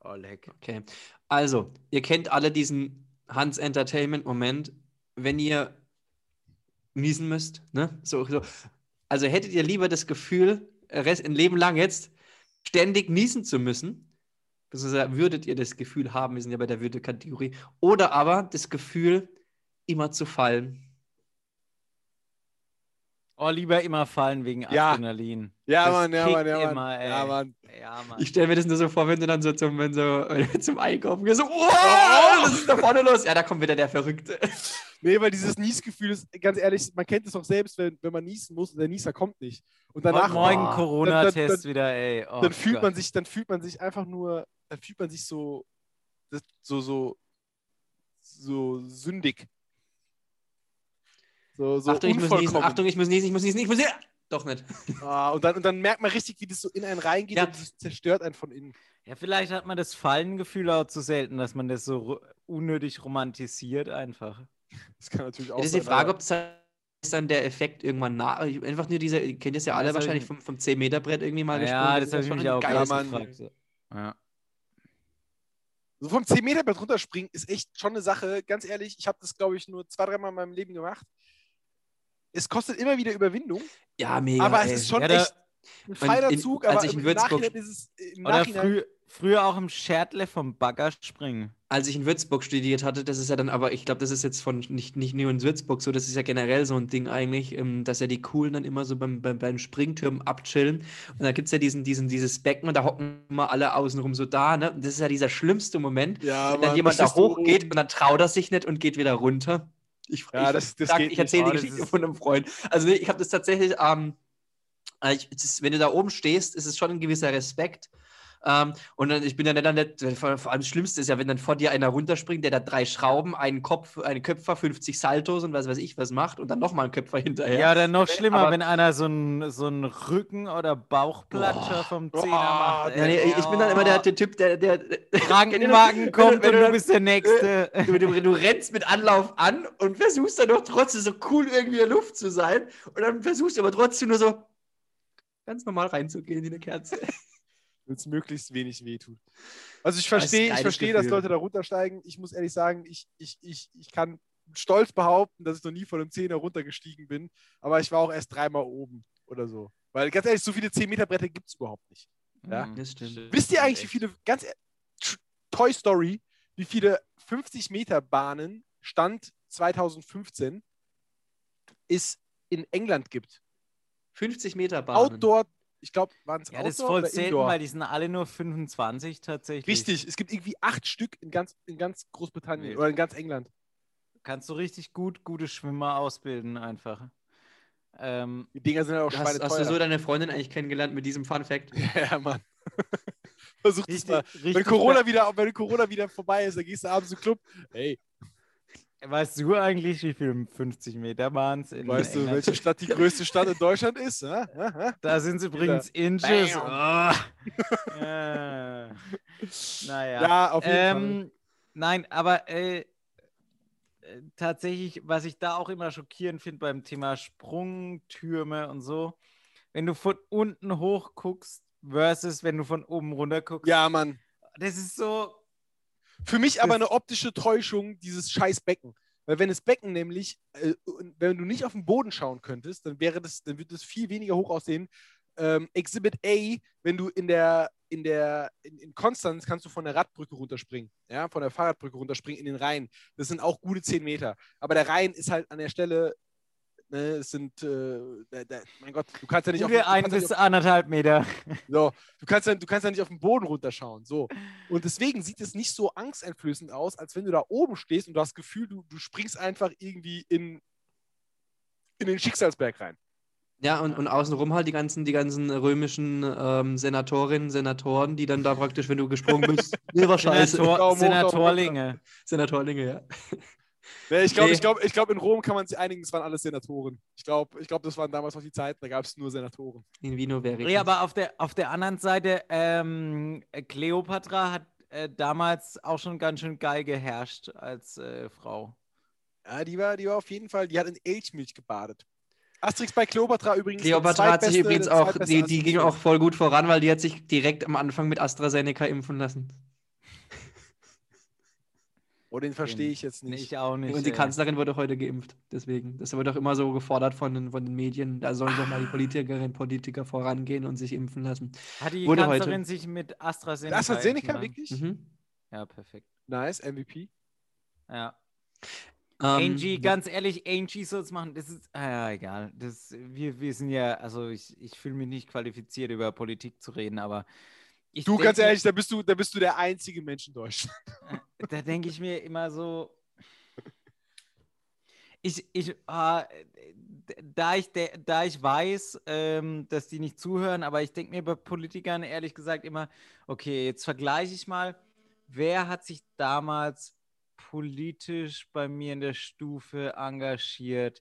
Oh, leck. Okay. Also, ihr kennt alle diesen Hans Entertainment-Moment, wenn ihr niesen müsst, ne? So, so. Also hättet ihr lieber das Gefühl, Rest, ein Leben lang jetzt ständig niesen zu müssen, beziehungsweise würdet ihr das Gefühl haben, wir sind ja bei der Würde-Kategorie, oder aber das Gefühl, immer zu fallen. Oh, lieber immer fallen wegen Ja. Adrenalin. Ja, Das Mann, ja, Mann, ja, immer, ja, Mann. Ja, Mann. Ich stelle mir das nur so vor, wenn du dann so zum, wenn so, wenn du zum Einkaufen gehst, so, oh, was ist da vorne los? Ja, da kommt wieder der Verrückte. Nee, weil dieses Niesgefühl ist, ganz ehrlich, man kennt es doch selbst, wenn, wenn man niesen muss und der Nieser kommt nicht. Und danach, Heute Morgen Oh, Corona-Test wieder, ey. Oh dann fühlt Gott. man sich, dann fühlt man sich einfach nur, dann fühlt man sich so, das, so, so, so sündig. So, so Achtung, ich muss niesen, unvollkommen. Achtung, ich muss niesen, ich muss niesen, ich muss niesen. Doch nicht. Ah, und, dann, und dann merkt man richtig, wie das so in einen reingeht Ja. und das zerstört einen von innen. Ja, vielleicht hat man das Fallengefühl auch zu selten, dass man das so unnötig romantisiert einfach. Das kann natürlich auch Das ist die Frage, aber- ob das dann der Effekt irgendwann nach. Einfach nur dieser, ihr kennt das ja alle Das ich wahrscheinlich mir- vom, vom 10-Meter-Brett irgendwie mal ja, gesprungen. das habe ich ist mich auch geil. gefragt. Ja. So vom 10 Meter Brett runterspringen ist echt schon eine Sache. Ganz ehrlich, ich habe das, glaube ich, nur zwei, dreimal in meinem Leben gemacht. Es kostet immer wieder Überwindung, Ja, mega. aber ey. es ist schon Ja, da- echt ein feiner in- Zug. als Aber ich in im Würzburg- Nachhinein ist es im Oder Nachhinein. früh, früher auch im Schertle vom Bagger springen. Als ich in Würzburg studiert hatte, das ist ja dann aber, ich glaube, das ist jetzt von nicht, nicht nur in Würzburg so, das ist ja generell so ein Ding eigentlich, ähm, dass ja die Coolen dann immer so beim, beim, beim Springtürmen abchillen. Und da gibt es ja diesen, diesen, dieses Becken und da hocken immer alle außenrum so da, ne? Das ist ja dieser schlimmste Moment, Ja, wenn dann jemand da hochgeht und dann traut er sich nicht und geht wieder runter. Ich, Ja, ich, das- das sag, ich erzähle die das Geschichte von einem Freund. Also ich habe das tatsächlich, ähm, äh, ich, ist, wenn du da oben stehst, ist es schon ein gewisser Respekt. Ähm, und dann, ich bin ja nicht, dann nicht vor, vor allem das Schlimmste ist ja, wenn dann vor dir einer runterspringt, der da drei Schrauben, einen Kopf, einen Köpfer, 50 Saltos und was weiß ich was macht und dann nochmal einen Köpfer hinterher. Ja, oder noch schlimmer, aber- wenn einer so einen so Rücken- oder Bauchplatscher vom Zehner Boah, macht. Ja, nee, ich bin dann immer der, der Typ, der, der, Krankenwagen kommt wenn und du du dann- bist der Nächste. du, du, du rennst mit Anlauf an und versuchst dann doch trotzdem so cool irgendwie in der Luft zu sein. Und dann versuchst du aber trotzdem nur so ganz normal reinzugehen wie eine Kerze. Wenn es möglichst wenig wehtut. Also ich Das verstehe, ich geiles verstehe, dass Gefühl. Leute da runtersteigen. Ich muss ehrlich sagen, ich, ich, ich, ich kann stolz behaupten, dass ich noch nie von einem Zehner runtergestiegen bin, aber ich war auch erst dreimal oben oder so. Weil ganz ehrlich, so viele 10-Meter-Bretter gibt es überhaupt nicht. Ja. Mhm, Das stimmt. Wisst ihr eigentlich, wie viele, ganz e- Toy Story, wie viele 50-Meter-Bahnen Stand 2015 es in England gibt? 50 Meter Bahnen. Outdoor, ich glaube, waren es Ja, das ist Outdoor voll selten, Indoor? weil die sind alle nur 25 tatsächlich. Richtig, es gibt irgendwie acht Stück in ganz, in ganz Großbritannien Nee. oder in ganz England. Kannst du richtig gut gute Schwimmer ausbilden einfach. Ähm, Die Dinger sind ja auch Hast, hast du so deine Freundin eigentlich kennengelernt mit diesem Fun Fact? ja, Mann. Versuch das richtig, mal. richtig Wenn Corona, wieder, wenn Corona wieder vorbei ist, dann gehst du abends im Club. Hey, Weißt du eigentlich, wie viel 50 Meter waren es in weißt du, England? welche Stadt die größte Stadt in Deutschland ist? Ja? Ja, ja? Da sind es übrigens Inches. Bam. Oh. äh, naja. Ja, auf jeden Fall. ähm, Nein, aber äh, äh, tatsächlich, was ich da auch immer schockierend finde beim Thema Sprungtürme und so, wenn du von unten hoch guckst versus wenn du von oben runter guckst, Ja, Mann. das ist so. Für mich aber Das- eine optische Täuschung, dieses scheiß Becken. Weil wenn das Becken nämlich, äh, wenn du nicht auf den Boden schauen könntest, dann wäre das, dann würde es viel weniger hoch aussehen. Ähm, Exhibit A, wenn du in der, in der, in, in Konstanz kannst du von der Radbrücke runterspringen, ja, von der Fahrradbrücke runterspringen in den Rhein. Das sind auch gute 10 Meter. Aber der Rhein ist halt an der Stelle, ne, es sind, äh, da, da, mein Gott, du kannst ja nicht auf, Gute ein ja nicht bis anderthalb Meter. so, du kannst, ja, du kannst ja nicht auf den Boden runterschauen. So. Und deswegen sieht es nicht so angsteinflößend aus, als wenn du da oben stehst und du hast das Gefühl, du, du springst einfach irgendwie in, in den Schicksalsberg rein. Ja, und, und außenrum halt die ganzen, die ganzen römischen ähm, Senatorinnen, Senatoren, die dann da praktisch, wenn du gesprungen bist. Senator. Senatorlinge. Senatorlinge, ja. Nee, ich glaube, Nee. ich glaub, ich glaub, in Rom kann man sich einigen, es waren alles Senatoren. Ich glaube, ich glaub, das waren damals noch die Zeiten, da gab es nur Senatoren. In Vino Veritas. Ja, aber auf der, auf der anderen Seite, ähm, Cleopatra hat äh, damals auch schon ganz schön geil geherrscht als äh, Frau. Ja, die war, die war auf jeden Fall, die hat in Elchmilch gebadet. Asterix bei Cleopatra übrigens. der Kleopatra hat sich übrigens auch, die, die ging auch voll gut voran, weil die hat sich direkt am Anfang mit AstraZeneca impfen lassen. Oh, den verstehe ich jetzt nicht. ich auch nicht. Und die. Kanzlerin wurde heute geimpft. Deswegen. Das wird auch immer so gefordert von den, von den Medien. Da sollen doch mal die Politikerinnen und Politiker vorangehen und sich impfen lassen. Hat die wurde heute. Kanzlerin sich mit AstraZeneca AstraZeneca, impfen lassen? wirklich? Mhm. Ja, perfekt. Nice, MVP. Ja. Ähm, Angie, ganz ehrlich, Angie soll es machen. Das ist, ah, ja, egal. Das, wir, wir sind ja, also ich, ich fühle mich nicht qualifiziert, über Politik zu reden, aber ich Du, ganz ehrlich, da bist du, da bist du der einzige Mensch in Deutschland. da denke ich mir immer so, ich, ich, d- da ich, de- da ich weiß, ähm, dass die nicht zuhören, aber ich denke mir bei Politikern ehrlich gesagt immer, okay, jetzt vergleiche ich mal, wer hat sich damals politisch bei mir in der Stufe engagiert?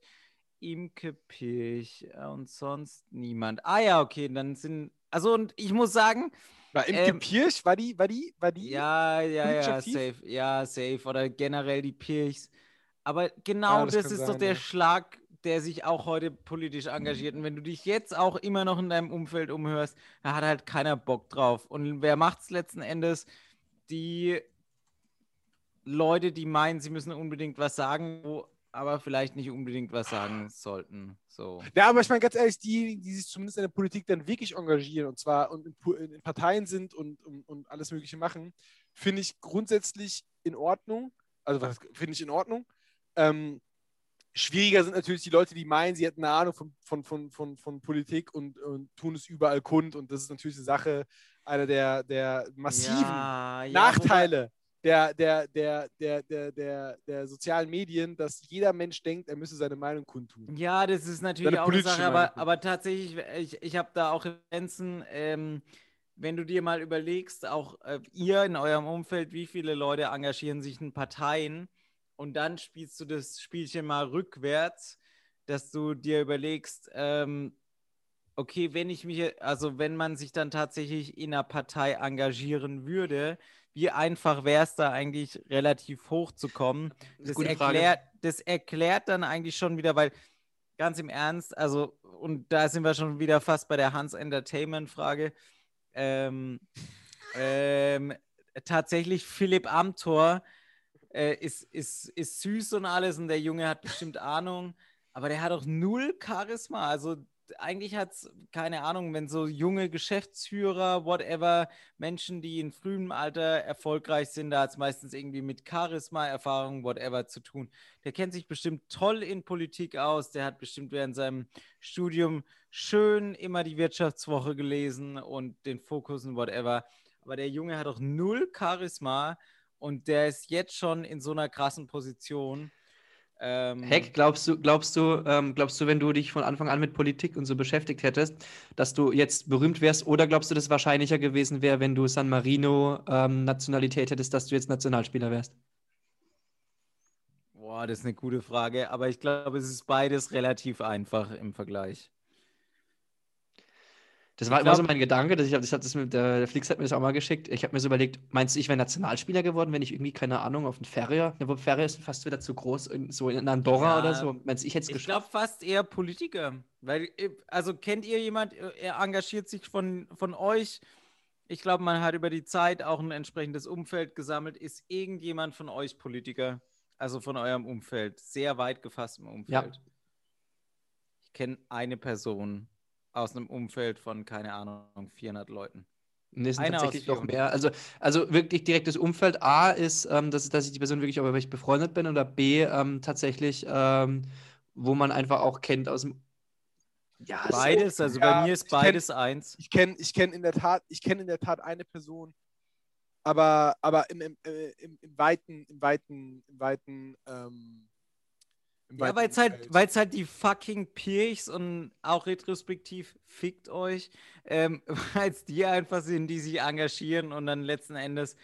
Imke Pirch äh, und sonst niemand. Ah ja, okay, dann sind, also und ich muss sagen, War Imke Ähm, Pirch, war die, war die, war die? ja, ja, ja, safe. Ja, safe. Oder generell die Pirchs. Aber genau Ja, das das, ist doch sein, der ja. Schlag, der sich auch heute politisch engagiert. Und wenn du dich jetzt auch immer noch in deinem Umfeld umhörst, da hat halt keiner Bock drauf. Und wer macht's letzten Endes? Die Leute, die meinen, sie müssen unbedingt was sagen, wo aber vielleicht nicht unbedingt was sagen sollten. So. Ja, aber ich meine ganz ehrlich, die, die sich zumindest in der Politik dann wirklich engagieren und zwar und in, in Parteien sind und, und, und alles Mögliche machen, finde ich grundsätzlich in Ordnung. Also was finde ich in Ordnung. Ähm, schwieriger sind natürlich die Leute, die meinen, sie hätten eine Ahnung von, von, von, von, von Politik und, und tun es überall kund. Und das ist natürlich eine Sache, einer der, der massiven Ja, ja, Nachteile der, der, der, der, der, der, der sozialen Medien, dass jeder Mensch denkt, er müsse seine Meinung kundtun. Ja, das ist natürlich Seine auch eine Sache, aber, aber tatsächlich, ich, ich habe da auch Grenzen, ähm, wenn du dir mal überlegst, auch äh, ihr in eurem Umfeld, wie viele Leute engagieren sich in Parteien und dann spielst du das Spielchen mal rückwärts, dass du dir überlegst, ähm, okay, wenn ich mich, also wenn man sich dann tatsächlich in einer Partei engagieren würde, wie einfach wäre es da eigentlich relativ hoch zu kommen? Das erklärt, das erklärt dann eigentlich schon wieder, weil ganz im Ernst, also, und da sind wir schon wieder fast bei der Hans Entertainment-Frage. Ähm, ähm, tatsächlich Philipp Amthor äh, ist, ist, ist süß und alles und der Junge hat bestimmt Ahnung, aber der hat auch null Charisma. Also eigentlich hat es, keine Ahnung, wenn so junge Geschäftsführer, whatever, Menschen, die in frühem Alter erfolgreich sind, da hat es meistens irgendwie mit Charisma, Erfahrung, whatever zu tun. Der kennt sich bestimmt toll in Politik aus, der hat bestimmt während seinem Studium schön immer die Wirtschaftswoche gelesen und den Fokus und whatever. Aber der Junge hat auch null Charisma und der ist jetzt schon in so einer krassen Position. Ähm, Heck, glaubst du, glaubst du, ähm, glaubst du, wenn du dich von Anfang an mit Politik und so beschäftigt hättest, dass du jetzt berühmt wärst, oder glaubst du, dass es wahrscheinlicher gewesen wäre, wenn du San Marino ähm, Nationalität hättest, dass du jetzt Nationalspieler wärst? Boah, das ist eine gute Frage, aber ich glaube, es ist beides relativ einfach im Vergleich. Das war Ich immer so glaub- mein Gedanke, dass ich, das hat das mit, der, der Flix hat mir das auch mal geschickt. Ich habe mir so überlegt, meinst du, ich wäre Nationalspieler geworden, wenn ich irgendwie, keine Ahnung, auf den Ferrier, ne, wo Ferrier ist fast wieder zu groß, in, so in Andorra Ja, oder so. Meinst du, ich hätte es Ich geschafft? glaube fast eher Politiker. Weil, äh, also kennt ihr jemand, äh, er engagiert sich von, von euch? Ich glaube, man hat über die Zeit auch ein entsprechendes Umfeld gesammelt. Ist irgendjemand von euch Politiker? Also von eurem Umfeld, sehr weit gefasstem Umfeld. Ich kenne eine Person aus einem Umfeld von, keine Ahnung, 400 Leuten. Nee, es sind Einer tatsächlich noch mehr. Also, also wirklich direktes Umfeld. A ist, ähm, dass, dass ich die Person wirklich ich befreundet bin oder B ähm, tatsächlich, ähm, wo man einfach auch kennt aus dem. Ja, so- Beides, also ja, bei mir ist ich kenn- beides eins. Ich kenne ich kenn in der Tat, ich kenne in der Tat eine Person, aber, aber im, im, äh, im, im weiten, im weiten, im weiten, ähm, Ja, weil es halt, weil's halt die fucking Pirchs und auch retrospektiv fickt euch, ähm, weil es die einfach sind, die sich engagieren und dann letzten Endes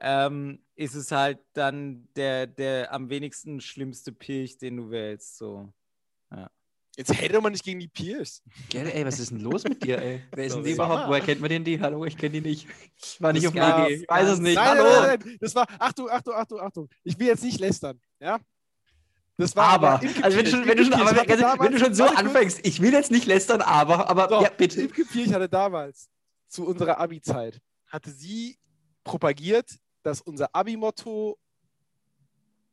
ähm, ist es halt dann der, der am wenigsten schlimmste Pirch, den du wählst. So. Jetzt hätte man nicht gegen die Pierce. Gell, ey, was ist denn los mit dir, ey? Wer ist denn die überhaupt? Woher kennt man denn die? Hallo, ich kenne die nicht. War nicht Das auf der Idee. Ich weiß es nicht. Nein, Hallo. nein, nein, nein, das war, Achtung, Achtung, Achtung, Achtung. Ich will jetzt nicht lästern, ja? Das war Aber, also wenn du schon, wenn du schon, aber, also, wenn du damals- schon so anfängst, ich will jetzt nicht lästern, aber, aber Doch, ja, bitte. Imke Pirch hatte damals, zu unserer Abi-Zeit, hatte sie propagiert, dass unser Abi-Motto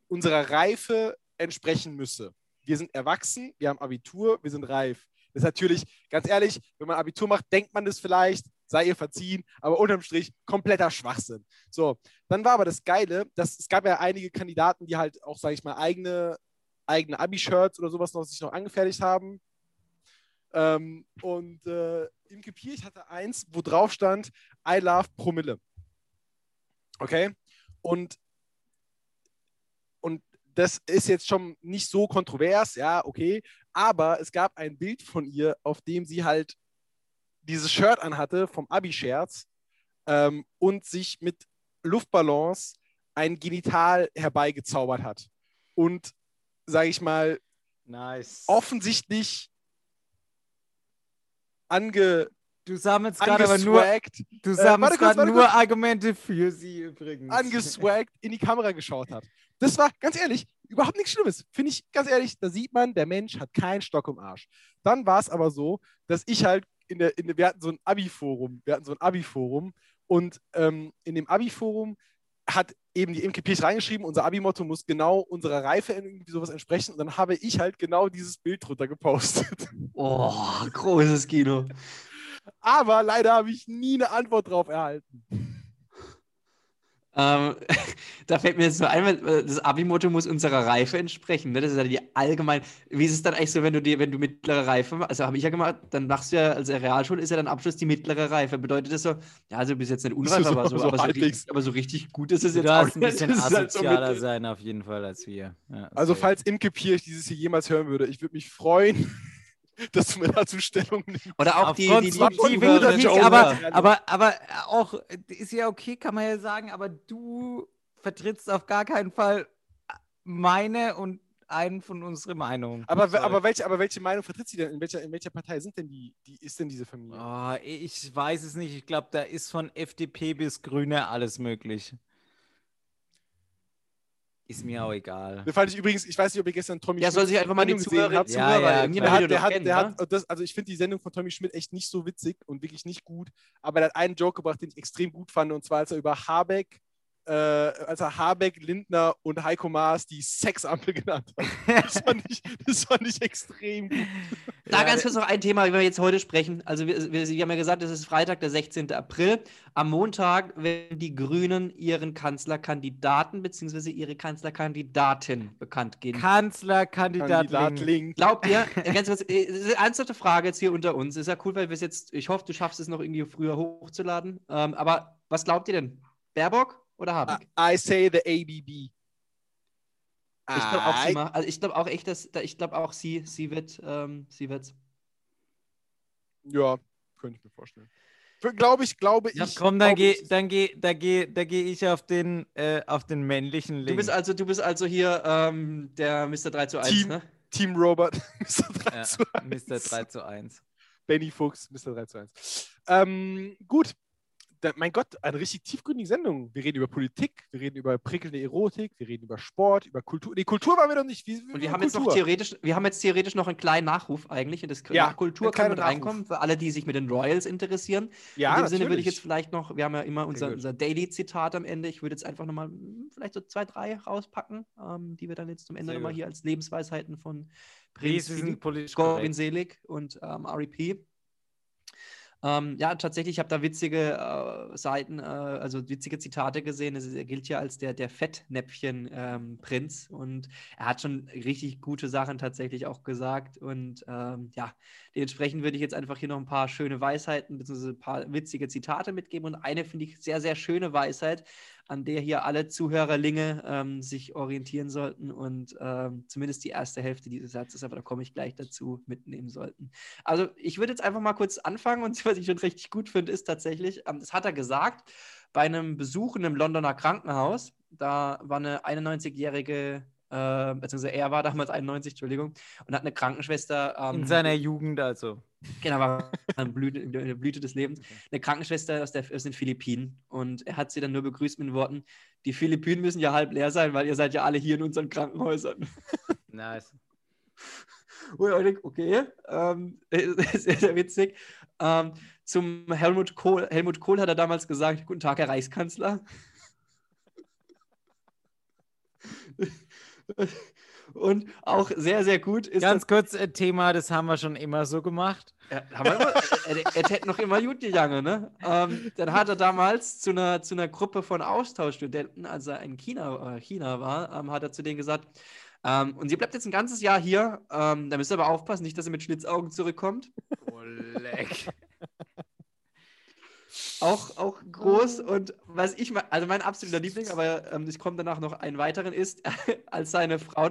unserer Reife entsprechen müsse. Wir sind erwachsen, wir haben Abitur, wir sind reif. Das ist natürlich, ganz ehrlich, wenn man Abitur macht, denkt man das vielleicht, sei ihr verziehen, aber unterm Strich kompletter Schwachsinn. So, dann war aber das Geile, dass es gab ja einige Kandidaten, die halt auch, sage ich mal, eigene, eigene Abi-Shirts oder sowas noch sich noch angefertigt haben. Ähm, und äh, Imke Pirch hatte eins, wo drauf stand, I love Promille. Okay? Und, und das ist jetzt schon nicht so kontrovers, ja, okay. Aber es gab ein Bild von ihr, auf dem sie halt dieses Shirt anhatte vom Abi-Scherz ähm, und sich mit Luftballons ein Genital herbeigezaubert hat. Und, sage ich mal, Nice. offensichtlich ange, Du sammelst gerade aber nur, du Äh, sammelst warte kurz, nur kurz. Argumente für sie übrigens. angeswaggt in die Kamera geschaut hat. Das war, ganz ehrlich, überhaupt nichts Schlimmes. Finde ich, ganz ehrlich, da sieht man, der Mensch hat keinen Stock im Arsch. Dann war es aber so, dass ich halt in der, in der wir hatten so ein Abi-Forum, wir hatten so ein Abi-Forum und ähm, in dem Abi-Forum hat eben die Pirch reingeschrieben, unser Abi-Motto muss genau unserer Reife irgendwie sowas entsprechen und dann habe ich halt genau dieses Bild drunter gepostet. Oh, großes Kino. Aber leider habe ich nie eine Antwort drauf erhalten. Ähm, da fällt mir jetzt nur ein, weil, äh, das Abi-Motto muss unserer Reife entsprechen. Ne? Das ist ja die allgemein. Wie ist es dann eigentlich so, wenn du die, wenn du mittlere Reife machst? Also habe ich ja gemacht, dann machst du ja, also Realschule ist ja dann Abschluss die mittlere Reife. Bedeutet das so, ja, also du bist jetzt nicht unreif, So- aber, so, so aber, richtig, aber so richtig gut ist es Du jetzt auch darfst ein nicht. bisschen halt so asozialer sein auf jeden Fall als wir. Ja, Also falls Imke Pirch dieses hier jemals hören würde, ich würde mich freuen, dass du mir dazu Stellung nimmst. Oder auch die, Aufgrund die, die, die Kritik, Joker. aber, aber, aber auch, ist ja okay, kann man ja sagen, aber du vertrittst auf gar keinen Fall meine und einen von unseren Meinungen. Aber, Sorry. aber, welche, aber welche Meinung vertritt sie denn? In welcher, in welcher Partei sind denn die, die, ist denn diese Familie? Oh, ich weiß es nicht. Ich glaube, da ist von FDP bis Grüne alles möglich. Ist mir auch egal. Da fand ich übrigens, ich weiß nicht, ob ihr gestern Tommy Ja, soll Schmidts sich einfach mal die Zuhörer, habt. Ja, Zuhörer ja, irgendjemand Der hat, der hat, der ne? hat, das, also ich finde die Sendung von Tommy Schmidt echt nicht so witzig und wirklich nicht gut, aber er hat einen Joke gebracht, den ich extrem gut fand, und zwar als er über Habeck äh, als er Habeck, Lindner und Heiko Maas die Sexampel genannt hat. Das fand ich, das fand ich extrem gut. Da Ja, ganz kurz noch ein Thema, über das wir jetzt heute sprechen. Also wir, wir, wir haben ja gesagt, es ist Freitag, der 16. April. Am Montag werden die Grünen ihren Kanzlerkandidaten bzw. ihre Kanzlerkandidatin bekannt geben. Kanzlerkandidat Kandidat Link. Link. Glaubt ihr, äh, ganz kurz, äh, das ist eine ernsthafte Frage jetzt hier unter uns. Ist ja cool, weil wir es jetzt, ich hoffe, du schaffst es noch irgendwie früher hochzuladen. Ähm, aber was glaubt ihr denn? Baerbock oder Habeck? I say the ABB. Ich glaube auch, sie I- macht, also ich glaube auch echt, dass, da- ich glaube auch, sie, sie wird, ähm, sie wird's. Ja, könnte ich mir vorstellen. Glaube ich, glaube Ja, ich. Komm, dann glaube geh, dann geh, da geh, da geh ich auf den, äh, auf den männlichen Link. Du bist also, du bist also hier ähm, der Mr. 3 zu 1, Team- ne? Team Robert, Mr. 3 ja, zu 1. Mr. 3 zu 1. Benny Fuchs, Mr. 3 zu 1. Ähm, gut. Da, mein Gott, eine richtig tiefgründige Sendung. Wir reden über Politik, wir reden über prickelnde Erotik, wir reden über Sport, über Kultur. Nee, Kultur waren wir noch nicht. Wie, Und wir haben jetzt noch theoretisch, wir haben jetzt theoretisch noch einen kleinen Nachruf eigentlich. Und das Ja, nach Kultur kann mit reinkommen, für alle, die sich mit den Royals interessieren. Ja, In dem Sinne würde ich natürlich. jetzt vielleicht noch, wir haben ja immer unser, unser Daily-Zitat am Ende. Ich würde jetzt einfach nochmal vielleicht so zwei, drei rauspacken, ähm, die wir dann jetzt zum Ende nochmal hier als Lebensweisheiten von Prinz wir korrekt. Selig und ähm, REP. Ähm, ja, tatsächlich, ich habe da witzige äh, Seiten, äh, also witzige Zitate gesehen. Es Er gilt ja als der, der Fettnäpfchen-Prinz und er hat schon richtig gute Sachen tatsächlich auch gesagt. Und ähm, ja, dementsprechend würde ich jetzt einfach hier noch ein paar schöne Weisheiten bzw. ein paar witzige Zitate mitgeben. Und eine finde ich sehr, sehr schöne Weisheit, an der hier alle Zuhörerlinge ähm, sich orientieren sollten und ähm, zumindest die erste Hälfte dieses Satzes, aber da komme ich gleich dazu, mitnehmen sollten. Also ich würde jetzt einfach mal kurz anfangen und was ich schon richtig gut finde, ist tatsächlich, ähm, das hat er gesagt, bei einem Besuch in einem Londoner Krankenhaus, da war eine 91-jährige, äh, beziehungsweise er war damals 91, Entschuldigung, und hat eine Krankenschwester. ähm, In seiner Jugend also. Genau, war in Blüte, in der Blüte des Lebens. Eine Krankenschwester aus, der, aus den Philippinen. Und er hat sie dann nur begrüßt mit den Worten: Die Philippinen müssen ja halb leer sein, weil ihr seid ja alle hier in unseren Krankenhäusern. Nice. Wo ich denke, okay, ähm, sehr, sehr witzig. Ähm, zum Helmut Kohl. Helmut Kohl hat er damals gesagt: Guten Tag, Herr Reichskanzler. Und auch sehr, sehr gut ist Ganz kurz äh, Thema, das haben wir schon immer so gemacht. Ja, haben wir immer, er, er, er hätte noch immer gut gegangen, ne? Ähm, dann hat er damals zu einer, zu einer Gruppe von Austauschstudenten, als er in China, äh, China war, ähm, hat er zu denen gesagt, ähm, und sie bleibt jetzt ein ganzes Jahr hier, ähm, da müsst ihr aber aufpassen, nicht, dass sie mit Schlitzaugen zurückkommt. Oh, leck. Auch, auch groß und was ich, also mein absoluter Liebling, aber ähm, ich komme danach noch einen weiteren ist, als seine Frau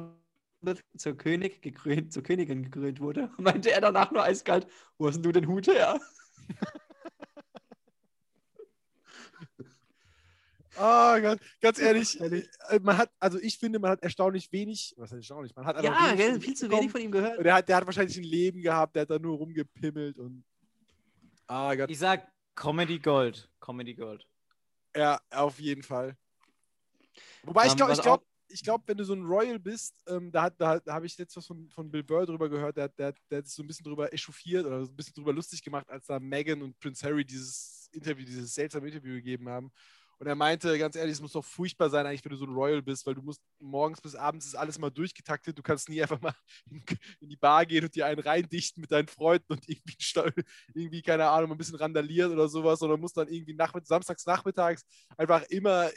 zur, König gekrönt, zur Königin gekrönt wurde, meinte er danach nur eiskalt, wo hast denn du den Hut her? Ah, ganz, ganz ehrlich, äh, man hat, also ich finde, man hat erstaunlich wenig, was heißt erstaunlich, man hat Ja, wenig gell, von ihm viel zu wenig von ihm gehört. Und der hat, der hat wahrscheinlich ein Leben gehabt, der hat da nur rumgepimmelt und. Ah Gott. Ich sag Comedy Gold. Comedy Gold. Ja, auf jeden Fall. Wobei ich Ähm, glaube, ich glaube, ich glaube, wenn du so ein Royal bist, ähm, da, hat- da, da habe ich jetzt was von, von Bill Burr drüber gehört, der, der, der hat sich so ein bisschen drüber echauffiert oder so ein bisschen drüber lustig gemacht, als da Meghan und Prince Harry dieses Interview, dieses seltsame Interview gegeben haben. Und er meinte, ganz ehrlich, es muss doch furchtbar sein, eigentlich, wenn du so ein Royal bist, weil du musst morgens bis abends ist alles mal durchgetaktet. Du kannst nie einfach mal in, in die Bar gehen und dir einen reindichten mit deinen Freunden und irgendwie, irgendwie keine Ahnung, ein bisschen randalieren oder sowas, sondern musst dann irgendwie nachmitt samstags nachmittags einfach immer äh,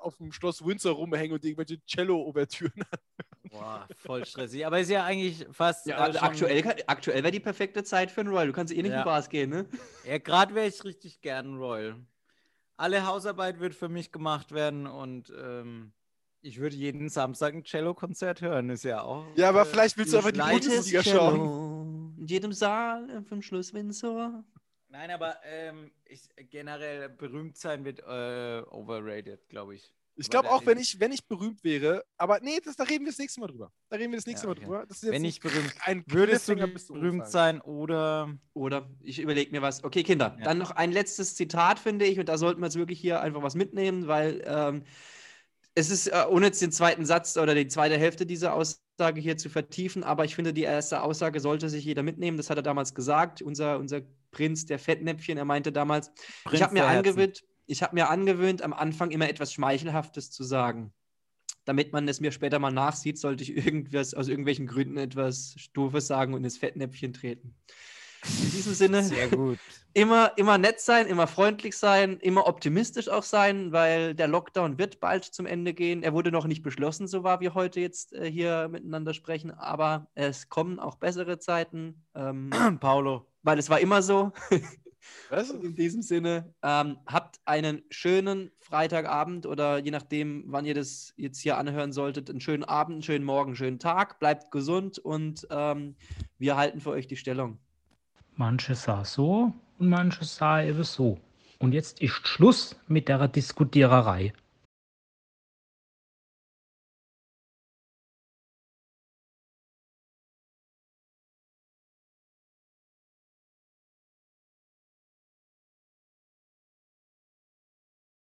auf dem Schloss Windsor rumhängen und irgendwelche Cello-Ouvertüren. Boah, voll stressig. Aber ist ja eigentlich fast. Ja, also aktuell, aktuell wäre die perfekte Zeit für einen Royal. Du kannst eh nicht Ja. in Bars gehen, ne? Ja, gerade wäre ich richtig gern Royal. Alle Hausarbeit wird für mich gemacht werden und ähm, ich würde jeden Samstag ein Cello-Konzert hören. Ist ja auch. Ja, aber äh, vielleicht willst du einfach die Bundesliga schauen. In jedem Saal äh, vom Schluss Windsor. Nein, aber ähm, ich, generell berühmt sein wird äh, overrated, glaube ich. Ich glaube auch, wenn ich, wenn ich berühmt wäre, aber nee, das, da reden wir das nächste Mal drüber. Da reden wir das nächste Ja, Mal okay. drüber. Das ist jetzt Wenn nicht ich berühmt. ein Würdest du berühmt sein oder. Oder ich überlege mir was. Okay, Kinder, Ja. dann noch ein letztes Zitat, finde ich, und da sollten wir jetzt wirklich hier einfach was mitnehmen, weil ähm, es ist, äh, ohne jetzt den zweiten Satz oder die zweite Hälfte dieser Aussage hier zu vertiefen, aber ich finde, die erste Aussage sollte sich jeder mitnehmen. Das hat er damals gesagt. Unser, unser Prinz der Fettnäpfchen, er meinte damals, Prinz ich habe mir angewöhnt, ich habe mir angewöhnt, am Anfang immer etwas Schmeichelhaftes zu sagen. Damit man es mir später mal nachsieht, sollte ich irgendwas aus irgendwelchen Gründen etwas Stufes sagen und ins Fettnäpfchen treten. In diesem Sinne, Sehr gut. immer, immer nett sein, immer freundlich sein, immer optimistisch auch sein, weil der Lockdown wird bald zum Ende gehen. Er wurde noch nicht beschlossen, so war wir heute jetzt äh, hier miteinander sprechen, aber es kommen auch bessere Zeiten, ähm, Paulo. weil es war immer so. Was? Und in diesem Sinne, ähm, habt einen schönen Freitagabend oder je nachdem, wann ihr das jetzt hier anhören solltet, einen schönen Abend, einen schönen Morgen, einen schönen Tag, bleibt gesund und ähm, wir halten für euch die Stellung. Manche sah so und manche sah eben so. Und jetzt ist Schluss mit der Diskutiererei.